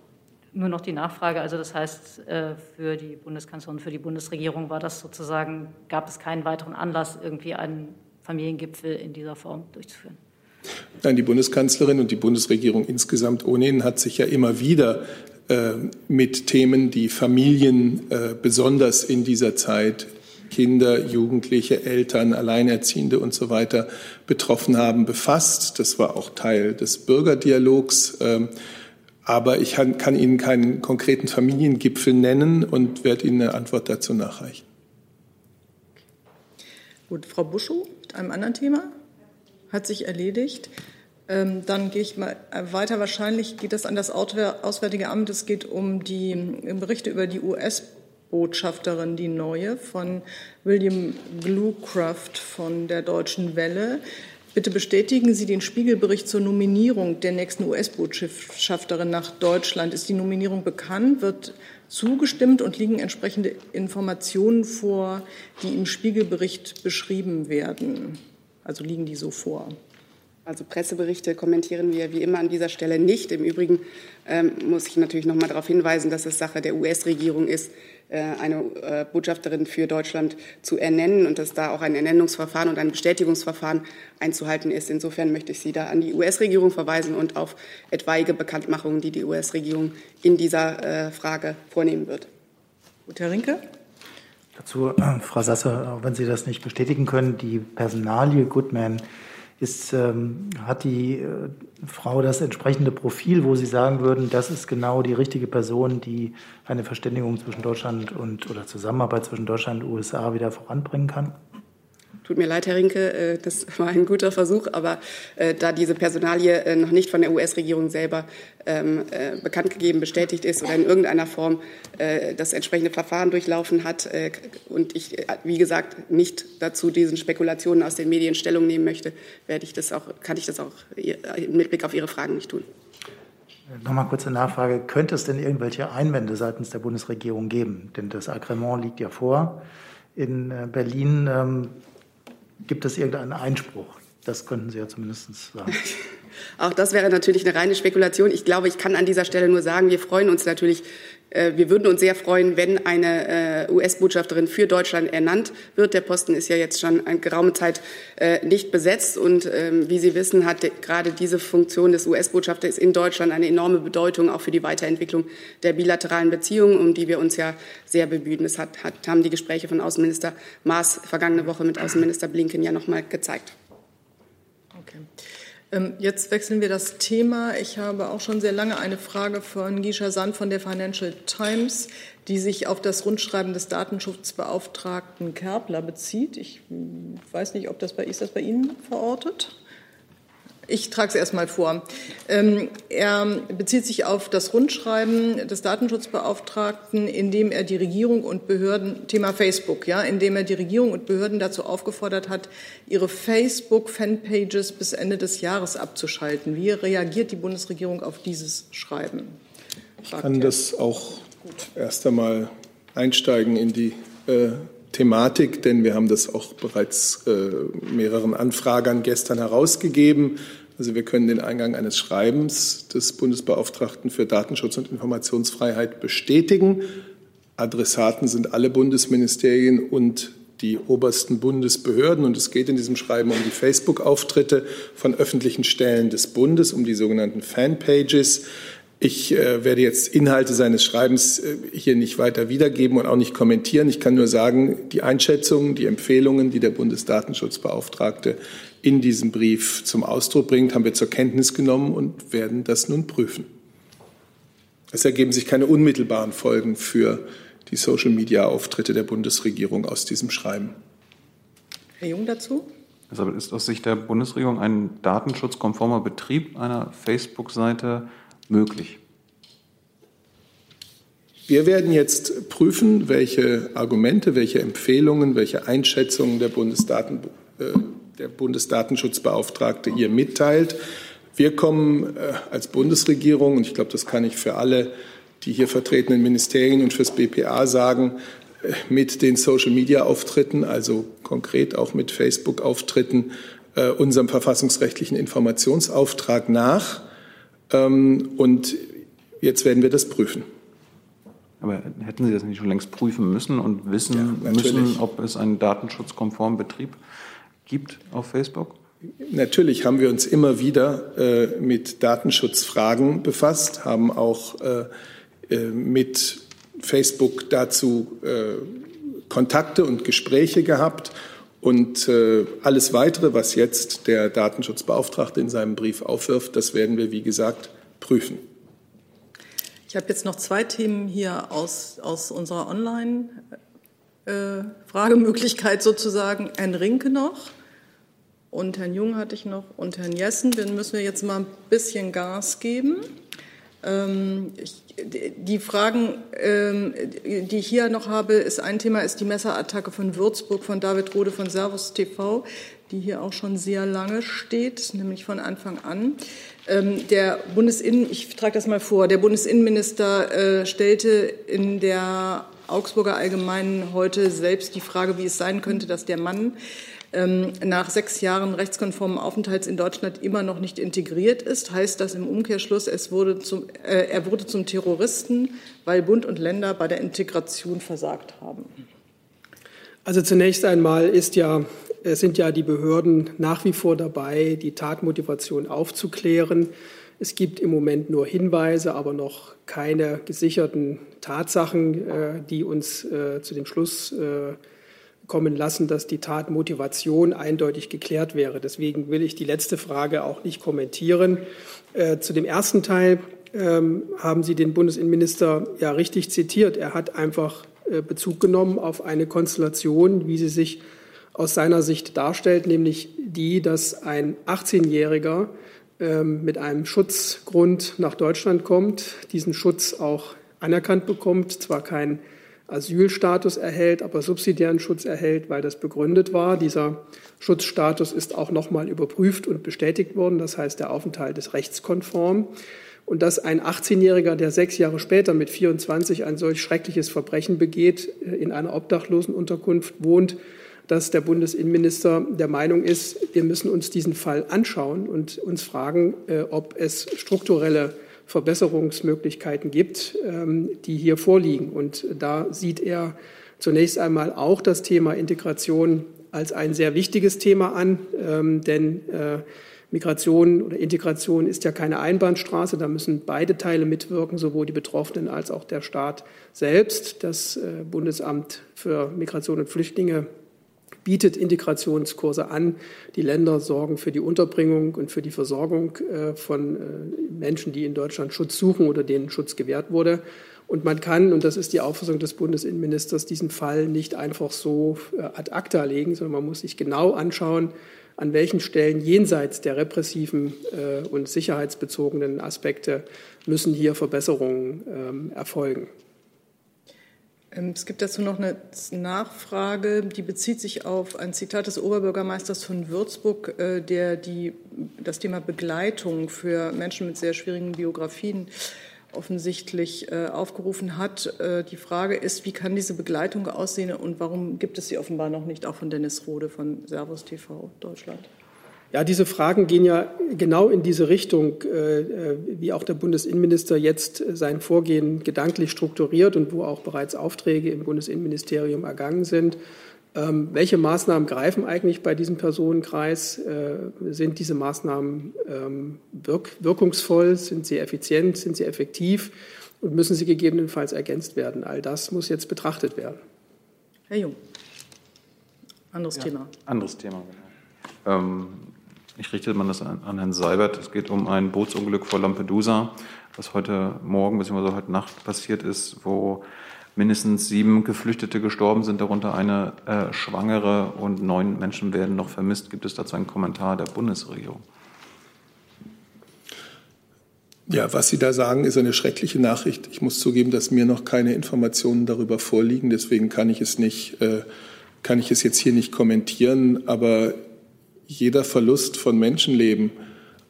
nur noch die Nachfrage. Also das heißt, äh, für die Bundeskanzlerin, für die Bundesregierung war das sozusagen, gab es keinen weiteren Anlass, irgendwie einen Familiengipfel in dieser Form durchzuführen. Nein, die Bundeskanzlerin und die Bundesregierung insgesamt ohnehin hat sich ja immer wieder äh, mit Themen, die Familien äh, besonders in dieser Zeit Kinder, Jugendliche, Eltern, Alleinerziehende und so weiter betroffen haben, befasst. Das war auch Teil des Bürgerdialogs. Ähm, aber ich kann Ihnen keinen konkreten Familiengipfel nennen und werde Ihnen eine Antwort dazu nachreichen. Gut, Frau Buschow mit einem anderen Thema hat sich erledigt. Ähm, dann gehe ich mal weiter. Wahrscheinlich geht das an das Auswärtige Amt. Es geht um die Berichte über die US-Botschafterin, die neue, von William Glucraft von der Deutschen Welle. Bitte bestätigen Sie den Spiegelbericht zur Nominierung der nächsten US-Botschafterin nach Deutschland. Ist die Nominierung bekannt? Wird zugestimmt und liegen entsprechende Informationen vor, die im Spiegelbericht beschrieben werden? Also liegen die so vor? Also Presseberichte kommentieren wir wie immer an dieser Stelle nicht. Im Übrigen ähm, muss ich natürlich noch mal darauf hinweisen, dass es Sache der US-Regierung ist, äh, eine äh, Botschafterin für Deutschland zu ernennen und dass da auch ein Ernennungsverfahren und ein Bestätigungsverfahren einzuhalten ist. Insofern möchte ich Sie da an die US-Regierung verweisen und auf etwaige Bekanntmachungen, die die US-Regierung in dieser äh, Frage vornehmen wird. Gut, Herr Rinke. Dazu, äh, Frau Sasse, auch wenn Sie das nicht bestätigen können, die Personalie Goodman ist, ähm, hat die äh, Frau das entsprechende Profil, wo Sie sagen würden, das ist genau die richtige Person, die eine Verständigung zwischen Deutschland und oder Zusammenarbeit zwischen Deutschland und USA wieder voranbringen kann? Tut mir leid, Herr Rinke, äh, das war ein guter Versuch, aber äh, da diese Personalie äh, noch nicht von der US-Regierung selber ähm, bekannt gegeben, bestätigt ist oder in irgendeiner Form das entsprechende Verfahren durchlaufen hat und ich, wie gesagt, nicht dazu diesen Spekulationen aus den Medien Stellung nehmen möchte, werde ich das auch, kann ich das auch mit Blick auf Ihre Fragen nicht tun. Nochmal kurze Nachfrage. Könnte es denn irgendwelche Einwände seitens der Bundesregierung geben? Denn das Agreement liegt ja vor. In Berlin ähm, Gibt es irgendeinen Einspruch? Das könnten Sie ja zumindest sagen. *laughs* Auch das wäre natürlich eine reine Spekulation. Ich glaube, ich kann an dieser Stelle nur sagen, wir freuen uns natürlich, wir würden uns sehr freuen, wenn eine äh, US-Botschafterin für Deutschland ernannt wird. Der Posten ist ja jetzt schon eine geraume Zeit äh, nicht besetzt. Und ähm, wie Sie wissen, hat gerade diese Funktion des US-Botschafters in Deutschland eine enorme Bedeutung auch für die Weiterentwicklung der bilateralen Beziehungen, um die wir uns ja sehr bemühen. Das hat, hat, haben die Gespräche von Außenminister Maas vergangene Woche mit Außenminister Blinken ja noch mal gezeigt. Okay. Ähm, jetzt wechseln wir das Thema. Ich habe auch schon sehr lange eine Frage von Gisha Sand von der Financial Times, die sich auf das Rundschreiben des Datenschutzbeauftragten Kerbler bezieht. Ich hm, weiß nicht, ob das bei, ist das bei Ihnen verortet? Ich trage es erstmal vor. Ähm, er bezieht sich auf das Rundschreiben des Datenschutzbeauftragten, in dem er die Regierung und Behörden, Thema Facebook, ja, in dem er die Regierung und Behörden dazu aufgefordert hat, ihre Facebook-Fanpages bis Ende des Jahres abzuschalten. Wie reagiert die Bundesregierung auf dieses Schreiben? Ich kann das auch erst einmal einsteigen in die äh, Thematik, denn wir haben das auch bereits äh, mehreren Anfragern gestern herausgegeben. Also wir können den Eingang eines Schreibens des Bundesbeauftragten für Datenschutz und Informationsfreiheit bestätigen. Adressaten sind alle Bundesministerien und die obersten Bundesbehörden. Und es geht in diesem Schreiben um die Facebook-Auftritte von öffentlichen Stellen des Bundes, um die sogenannten Fanpages. Ich äh, werde jetzt Inhalte seines Schreibens äh, hier nicht weiter wiedergeben und auch nicht kommentieren. Ich kann nur sagen, die Einschätzungen, die Empfehlungen, die der Bundesdatenschutzbeauftragte in diesem Brief zum Ausdruck bringt, haben wir zur Kenntnis genommen und werden das nun prüfen. Es ergeben sich keine unmittelbaren Folgen für die Social-Media-Auftritte der Bundesregierung aus diesem Schreiben. Herr Jung dazu? Also ist aus Sicht der Bundesregierung ein datenschutzkonformer Betrieb einer Facebook-Seite möglich? Wir werden jetzt prüfen, welche Argumente, welche Empfehlungen, welche Einschätzungen der, Bundesdaten, äh, der Bundesdatenschutzbeauftragte hier mitteilt. Wir kommen äh, als Bundesregierung, und ich glaube, das kann ich für alle die hier vertretenen Ministerien und fürs BPA sagen, äh, mit den Social-Media-Auftritten, also konkret auch mit Facebook-Auftritten, unserem verfassungsrechtlichen Informationsauftrag nach. Ähm, und jetzt werden wir das prüfen. Aber hätten Sie das nicht schon längst prüfen müssen und wissen ja, müssen, ob es einen datenschutzkonformen Betrieb gibt auf Facebook? Natürlich haben wir uns immer wieder äh, mit Datenschutzfragen befasst, haben auch äh, äh mit Facebook dazu äh, Kontakte und Gespräche gehabt. Und äh, alles Weitere, was jetzt der Datenschutzbeauftragte in seinem Brief aufwirft, das werden wir, wie gesagt, prüfen. Ich habe jetzt noch zwei Themen hier aus, aus unserer Online-Fragemöglichkeit äh, sozusagen. Herrn Rinke noch und Herrn Jung hatte ich noch und Herrn Jessen. Den müssen wir jetzt mal ein bisschen Gas geben. Ähm, die Fragen, ähm, die ich hier noch habe, ist ein Thema, ist die Messerattacke von Würzburg von David Rode von Servus TV, die hier auch schon sehr lange steht, nämlich von Anfang an. Ähm, der Bundesinnen, ich trage das mal vor, der Bundesinnenminister äh, stellte in der Augsburger Allgemeinen heute selbst die Frage, wie es sein könnte, dass der Mann nach sechs Jahren rechtskonformen Aufenthalts in Deutschland immer noch nicht integriert ist, heißt das im Umkehrschluss, es wurde zum, äh, er wurde zum Terroristen, weil Bund und Länder bei der Integration versagt haben. Also zunächst einmal ist ja, sind ja die Behörden nach wie vor dabei, die Tatmotivation aufzuklären. Es gibt im Moment nur Hinweise, aber noch keine gesicherten Tatsachen, äh, die uns äh, zu dem Schluss äh, kommen lassen, dass die Tatmotivation eindeutig geklärt wäre. Deswegen will ich die letzte Frage auch nicht kommentieren. Äh, zu dem ersten Teil ähm, haben Sie den Bundesinnenminister ja richtig zitiert. Er hat einfach äh, Bezug genommen auf eine Konstellation, wie sie sich aus seiner Sicht darstellt, nämlich die, dass ein 18-Jähriger ähm, mit einem Schutzgrund nach Deutschland kommt, diesen Schutz auch anerkannt bekommt, zwar keinen Asylstatus erhält, aber subsidiären Schutz erhält, weil das begründet war. Dieser Schutzstatus ist auch nochmal überprüft und bestätigt worden. Das heißt, der Aufenthalt ist rechtskonform. Und dass ein 18-Jähriger, der sechs Jahre später mit 24 ein solch schreckliches Verbrechen begeht, äh, in einer Obdachlosenunterkunft wohnt, dass der Bundesinnenminister der Meinung ist, wir müssen uns diesen Fall anschauen und uns fragen, äh, ob es strukturelle Verbesserungsmöglichkeiten gibt, ähm, die hier vorliegen. Und da sieht er zunächst einmal auch das Thema Integration als ein sehr wichtiges Thema an, ähm, denn äh, Migration oder Integration ist ja keine Einbahnstraße. Da müssen beide Teile mitwirken, sowohl die Betroffenen als auch der Staat selbst. Das äh, Bundesamt für Migration und Flüchtlinge bietet Integrationskurse an. Die Länder sorgen für die Unterbringung und für die Versorgung äh, von äh, Menschen, die in Deutschland Schutz suchen oder denen Schutz gewährt wurde. Und man kann, und das ist die Auffassung des Bundesinnenministers, diesen Fall nicht einfach so äh, ad acta legen, sondern man muss sich genau anschauen, an welchen Stellen jenseits der repressiven und sicherheitsbezogenen Aspekte müssen hier Verbesserungen ähm, erfolgen. Ähm, es gibt dazu noch eine Nachfrage, die bezieht sich auf ein Zitat des Oberbürgermeisters von Würzburg, äh, der die, das Thema Begleitung für Menschen mit sehr schwierigen Biografien offensichtlich äh, aufgerufen hat. Äh, die Frage ist, wie kann diese Begleitung aussehen und warum gibt es sie offenbar noch nicht, auch von Dennis Rode von Servus TV Deutschland? Ja, diese Fragen gehen ja genau in diese Richtung, äh, äh, wie auch der Bundesinnenminister jetzt sein Vorgehen gedanklich strukturiert und wo auch bereits Aufträge im Bundesinnenministerium ergangen sind. Ähm, welche Maßnahmen greifen eigentlich bei diesem Personenkreis? Äh, sind diese Maßnahmen ähm, wirkungsvoll? Sind sie effizient? Sind sie effektiv? Und müssen sie gegebenenfalls ergänzt werden? All das muss jetzt betrachtet werden. Herr Jung, anderes ja, Thema. Anderes Thema, genau. Ähm, ich richte man das an, an Herrn Seibert. Es geht um ein Bootsunglück vor Lampedusa, was heute Morgen bzw. heute Nacht passiert ist, wo mindestens sieben Geflüchtete gestorben sind, darunter eine äh, Schwangere und neun Menschen werden noch vermisst. Gibt es dazu einen Kommentar der Bundesregierung? Ja, was Sie da sagen, ist eine schreckliche Nachricht. Ich muss zugeben, dass mir noch keine Informationen darüber vorliegen. Deswegen kann ich es nicht, äh, kann ich es jetzt hier nicht kommentieren. Aber jeder Verlust von Menschenleben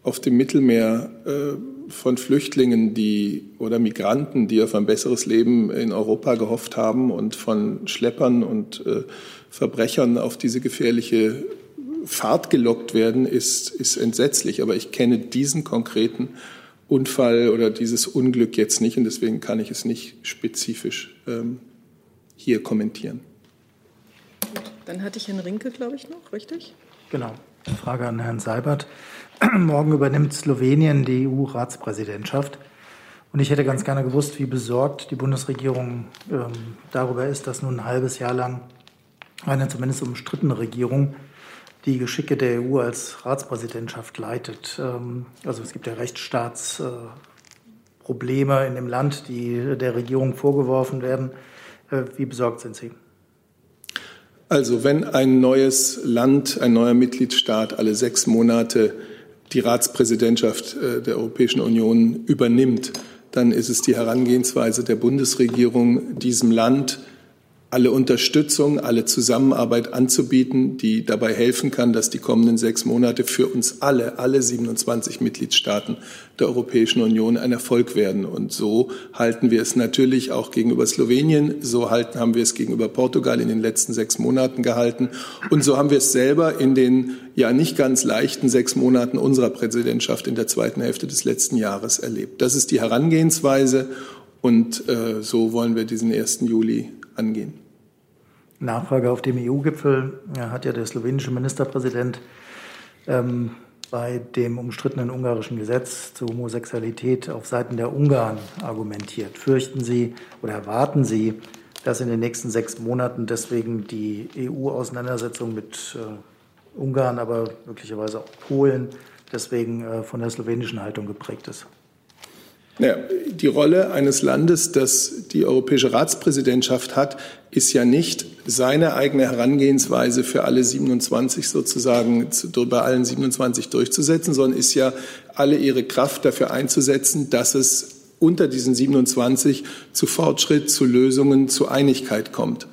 auf dem Mittelmeer äh, von Flüchtlingen die, oder Migranten, die auf ein besseres Leben in Europa gehofft haben und von Schleppern und äh, Verbrechern auf diese gefährliche Fahrt gelockt werden, ist, ist entsetzlich. Aber ich kenne diesen konkreten Unfall oder dieses Unglück jetzt nicht und deswegen kann ich es nicht spezifisch ähm, hier kommentieren. Dann hatte ich Herrn Rinke, glaube ich, noch, richtig? Genau. Frage an Herrn Seibert. *clears throat* Morgen übernimmt Slowenien die EU-Ratspräsidentschaft. Und ich hätte ganz gerne gewusst, wie besorgt die Bundesregierung ähm, darüber ist, dass nun ein halbes Jahr lang eine zumindest umstrittene Regierung die Geschicke der EU als Ratspräsidentschaft leitet. Ähm, also es gibt ja Rechtsstaatsprobleme äh, in dem Land, die der Regierung vorgeworfen werden. Äh, wie besorgt sind Sie? Also wenn ein neues Land, ein neuer Mitgliedstaat alle sechs Monate die Ratspräsidentschaft äh, der Europäischen Union übernimmt, dann ist es die Herangehensweise der Bundesregierung, diesem Land alle Unterstützung, alle Zusammenarbeit anzubieten, die dabei helfen kann, dass die kommenden sechs Monate für uns alle, alle 27 Mitgliedstaaten der Europäischen Union ein Erfolg werden. Und so halten wir es natürlich auch gegenüber Slowenien, so halten, haben wir es gegenüber Portugal in den letzten sechs Monaten gehalten. Und so haben wir es selber in den ja nicht ganz leichten sechs Monaten unserer Präsidentschaft in der zweiten Hälfte des letzten Jahres erlebt. Das ist die Herangehensweise und äh, so wollen wir diesen 1. Juli angehen. Nachfrage auf dem EU-Gipfel hat ja der slowenische Ministerpräsident ähm, bei dem umstrittenen ungarischen Gesetz zur Homosexualität auf Seiten der Ungarn argumentiert. Fürchten Sie oder erwarten Sie, dass in den nächsten sechs Monaten deswegen die EU-Auseinandersetzung mit äh, Ungarn, aber möglicherweise auch Polen deswegen äh, von der slowenischen Haltung geprägt ist? Ja, die Rolle eines Landes, das die europäische Ratspräsidentschaft hat, ist ja nicht seine eigene Herangehensweise für alle 27 sozusagen bei allen 27 durchzusetzen, sondern ist ja alle ihre Kraft dafür einzusetzen, dass es unter diesen 27 zu Fortschritt, zu Lösungen, zu Einigkeit kommt.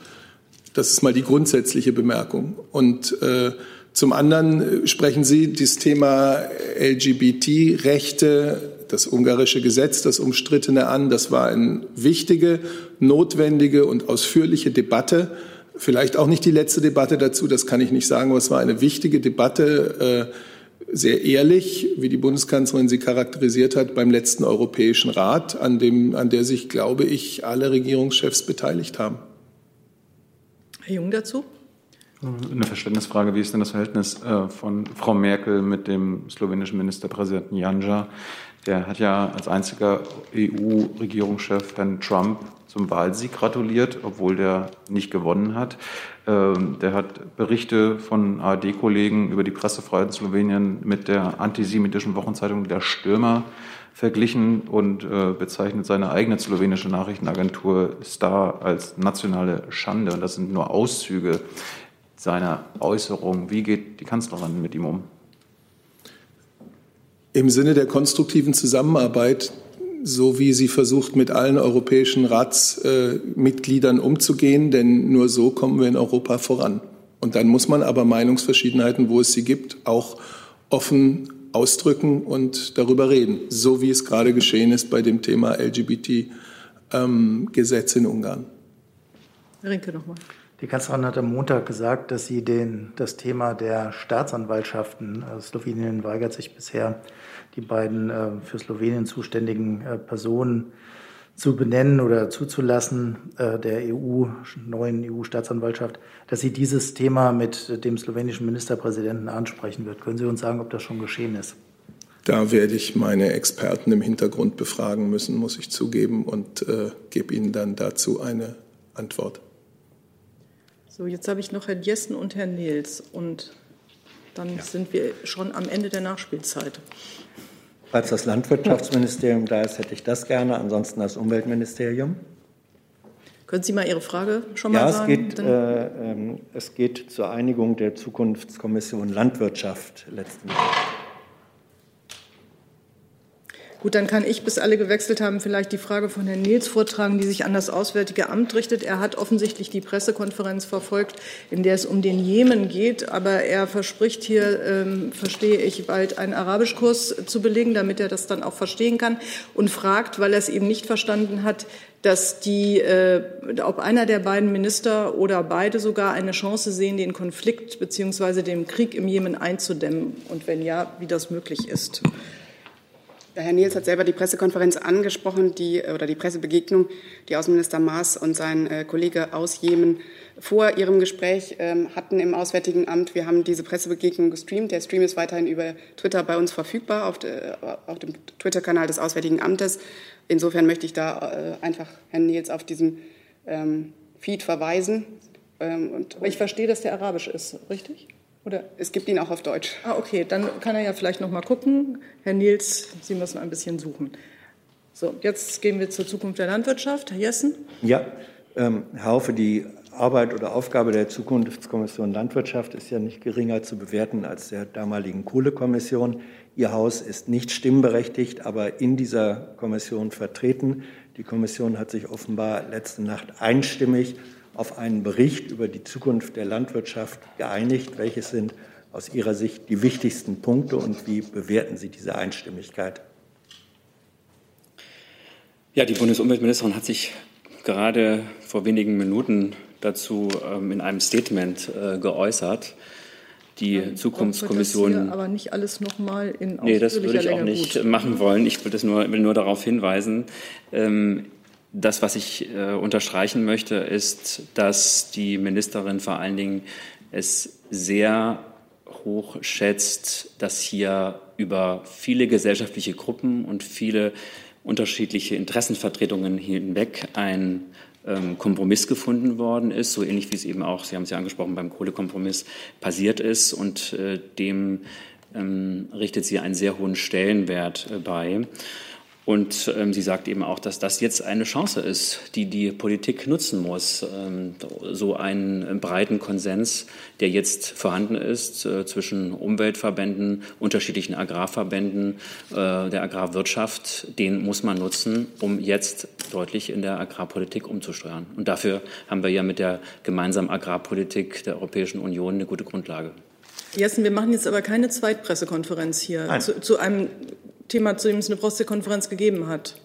Das ist mal die grundsätzliche Bemerkung. Und äh, zum anderen sprechen Sie das Thema LGBT-Rechte, das ungarische Gesetz, das umstrittene an. Das war eine wichtige, notwendige und ausführliche Debatte. Vielleicht auch nicht die letzte Debatte dazu, das kann ich nicht sagen, aber es war eine wichtige Debatte, äh, sehr ehrlich, wie die Bundeskanzlerin sie charakterisiert hat, beim letzten Europäischen Rat, an, dem, an der sich, glaube ich, alle Regierungschefs beteiligt haben. Herr Jung dazu? Eine Verständnisfrage, wie ist denn das Verhältnis äh, von Frau Merkel mit dem slowenischen Ministerpräsidenten Janja? Der hat ja als einziger EU-Regierungschef Herrn Trump zum Wahlsieg gratuliert, obwohl der nicht gewonnen hat. Ähm, der hat Berichte von ARD-Kollegen über die Pressefreiheit in Slowenien mit der antisemitischen Wochenzeitung Der Stürmer verglichen und äh, bezeichnet seine eigene slowenische Nachrichtenagentur Star als nationale Schande. Und das sind nur Auszüge seiner Äußerungen. Wie geht die Kanzlerin mit ihm um? Im Sinne der konstruktiven Zusammenarbeit, so wie sie versucht, mit allen europäischen Ratsmitgliedern umzugehen, denn nur so kommen wir in Europa voran. Und dann muss man aber Meinungsverschiedenheiten, wo es sie gibt, auch offen ausdrücken und darüber reden, so wie es gerade geschehen ist bei dem Thema LGBT-Gesetz ähm, in Ungarn. Rinke nochmal. Die Kanzlerin hat am Montag gesagt, dass sie den, das Thema der Staatsanwaltschaften, also Slowenien weigert sich bisher, die beiden äh, für Slowenien zuständigen äh, Personen zu benennen oder zuzulassen, äh, der EU, neuen EU-Staatsanwaltschaft, dass sie dieses Thema mit dem slowenischen Ministerpräsidenten ansprechen wird. Können Sie uns sagen, ob das schon geschehen ist? Da werde ich meine Experten im Hintergrund befragen müssen, muss ich zugeben, und äh, gebe Ihnen dann dazu eine Antwort. So, jetzt habe ich noch Herrn Jessen und Herrn Nils und dann ja. sind wir schon am Ende der Nachspielzeit. Falls das Landwirtschaftsministerium da ist, hätte ich das gerne, ansonsten das Umweltministerium. Können Sie mal Ihre Frage schon mal ja, sagen? Ja, es, geht, äh, äh, es geht zur Einigung der Zukunftskommission Landwirtschaft letzten Jahr. Gut, dann kann ich, bis alle gewechselt haben, vielleicht die Frage von Herrn Nils vortragen, die sich an das Auswärtige Amt richtet. Er hat offensichtlich die Pressekonferenz verfolgt, in der es um den Jemen geht. Aber er verspricht hier, ähm, verstehe ich, bald einen Arabischkurs zu belegen, damit er das dann auch verstehen kann. Und fragt, weil er es eben nicht verstanden hat, dass die, äh, ob einer der beiden Minister oder beide sogar eine Chance sehen, den Konflikt bzw. den Krieg im Jemen einzudämmen. Und wenn ja, wie das möglich ist. Herr Nils hat selber die Pressekonferenz angesprochen, die, oder die Pressebegegnung, die Außenminister Maas und sein äh, Kollege aus Jemen vor ihrem Gespräch ähm, hatten im Auswärtigen Amt. Wir haben diese Pressebegegnung gestreamt. Der Stream ist weiterhin über Twitter bei uns verfügbar, auf, de, auf dem Twitter-Kanal des Auswärtigen Amtes. Insofern möchte ich da äh, einfach Herrn Nils auf diesen ähm, Feed verweisen. Ähm, und, ich verstehe, dass der arabisch ist, richtig? Oder es gibt ihn auch auf Deutsch. Ah, okay, dann kann er ja vielleicht noch mal gucken. Herr Nils, Sie müssen ein bisschen suchen. So, jetzt gehen wir zur Zukunft der Landwirtschaft. Herr Jessen? Ja, ähm, Herr Haufe, die Arbeit oder Aufgabe der Zukunftskommission Landwirtschaft ist ja nicht geringer zu bewerten als der damaligen Kohlekommission. Ihr Haus ist nicht stimmberechtigt, aber in dieser Kommission vertreten. Die Kommission hat sich offenbar letzte Nacht einstimmig auf einen Bericht über die Zukunft der Landwirtschaft geeinigt. Welches sind aus Ihrer Sicht die wichtigsten Punkte und wie bewerten Sie diese Einstimmigkeit? Ja, die Bundesumweltministerin hat sich gerade vor wenigen Minuten dazu ähm, in einem Statement äh, geäußert. Die Dann Zukunftskommission. aber nicht alles nochmal in Nee, das würde ich auch nicht Gut. machen wollen. Ich will, das nur, will nur darauf hinweisen. Ähm, das, was ich äh, unterstreichen möchte, ist, dass die Ministerin vor allen Dingen es sehr hoch schätzt, dass hier über viele gesellschaftliche Gruppen und viele unterschiedliche Interessenvertretungen hinweg ein ähm, Kompromiss gefunden worden ist, so ähnlich wie es eben auch, Sie haben es ja angesprochen, beim Kohlekompromiss passiert ist. Und äh, dem ähm, richtet sie einen sehr hohen Stellenwert äh, bei. Und ähm, sie sagt eben auch, dass das jetzt eine Chance ist, die die Politik nutzen muss. Ähm, so einen breiten Konsens, der jetzt vorhanden ist äh, zwischen Umweltverbänden, unterschiedlichen Agrarverbänden, äh, der Agrarwirtschaft, den muss man nutzen, um jetzt deutlich in der Agrarpolitik umzusteuern. Und dafür haben wir ja mit der gemeinsamen Agrarpolitik der Europäischen Union eine gute Grundlage. Jessen, wir machen jetzt aber keine Zweitpressekonferenz hier zu, zu, einem Thema, zu dem es eine Pressekonferenz gegeben hat.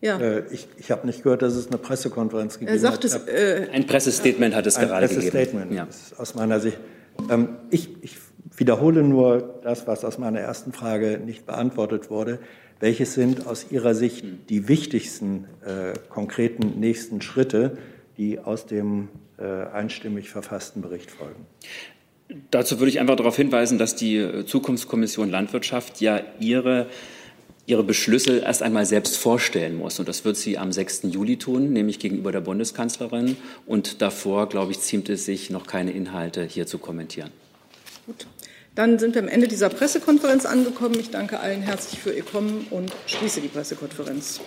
Ja. Äh, ich, ich habe nicht gehört, dass es eine Pressekonferenz gegeben er sagt hat. Es, äh, ein Pressestatement hat es ein gerade gegeben. Ein Pressestatement ja. aus meiner Sicht. Ähm, ich, ich wiederhole nur das, was aus meiner ersten Frage nicht beantwortet wurde. Welches sind aus Ihrer Sicht die wichtigsten äh, konkreten nächsten Schritte, die aus dem äh, einstimmig verfassten Bericht folgen? Dazu würde ich einfach darauf hinweisen, dass die Zukunftskommission Landwirtschaft ja ihre ihre Beschlüsse erst einmal selbst vorstellen muss. Und das wird sie am 6. Juli tun, nämlich gegenüber der Bundeskanzlerin. Und davor, glaube ich, ziemt es sich noch keine Inhalte hier zu kommentieren. Gut. Dann sind wir am Ende dieser Pressekonferenz angekommen. Ich danke allen herzlich für Ihr Kommen und schließe die Pressekonferenz.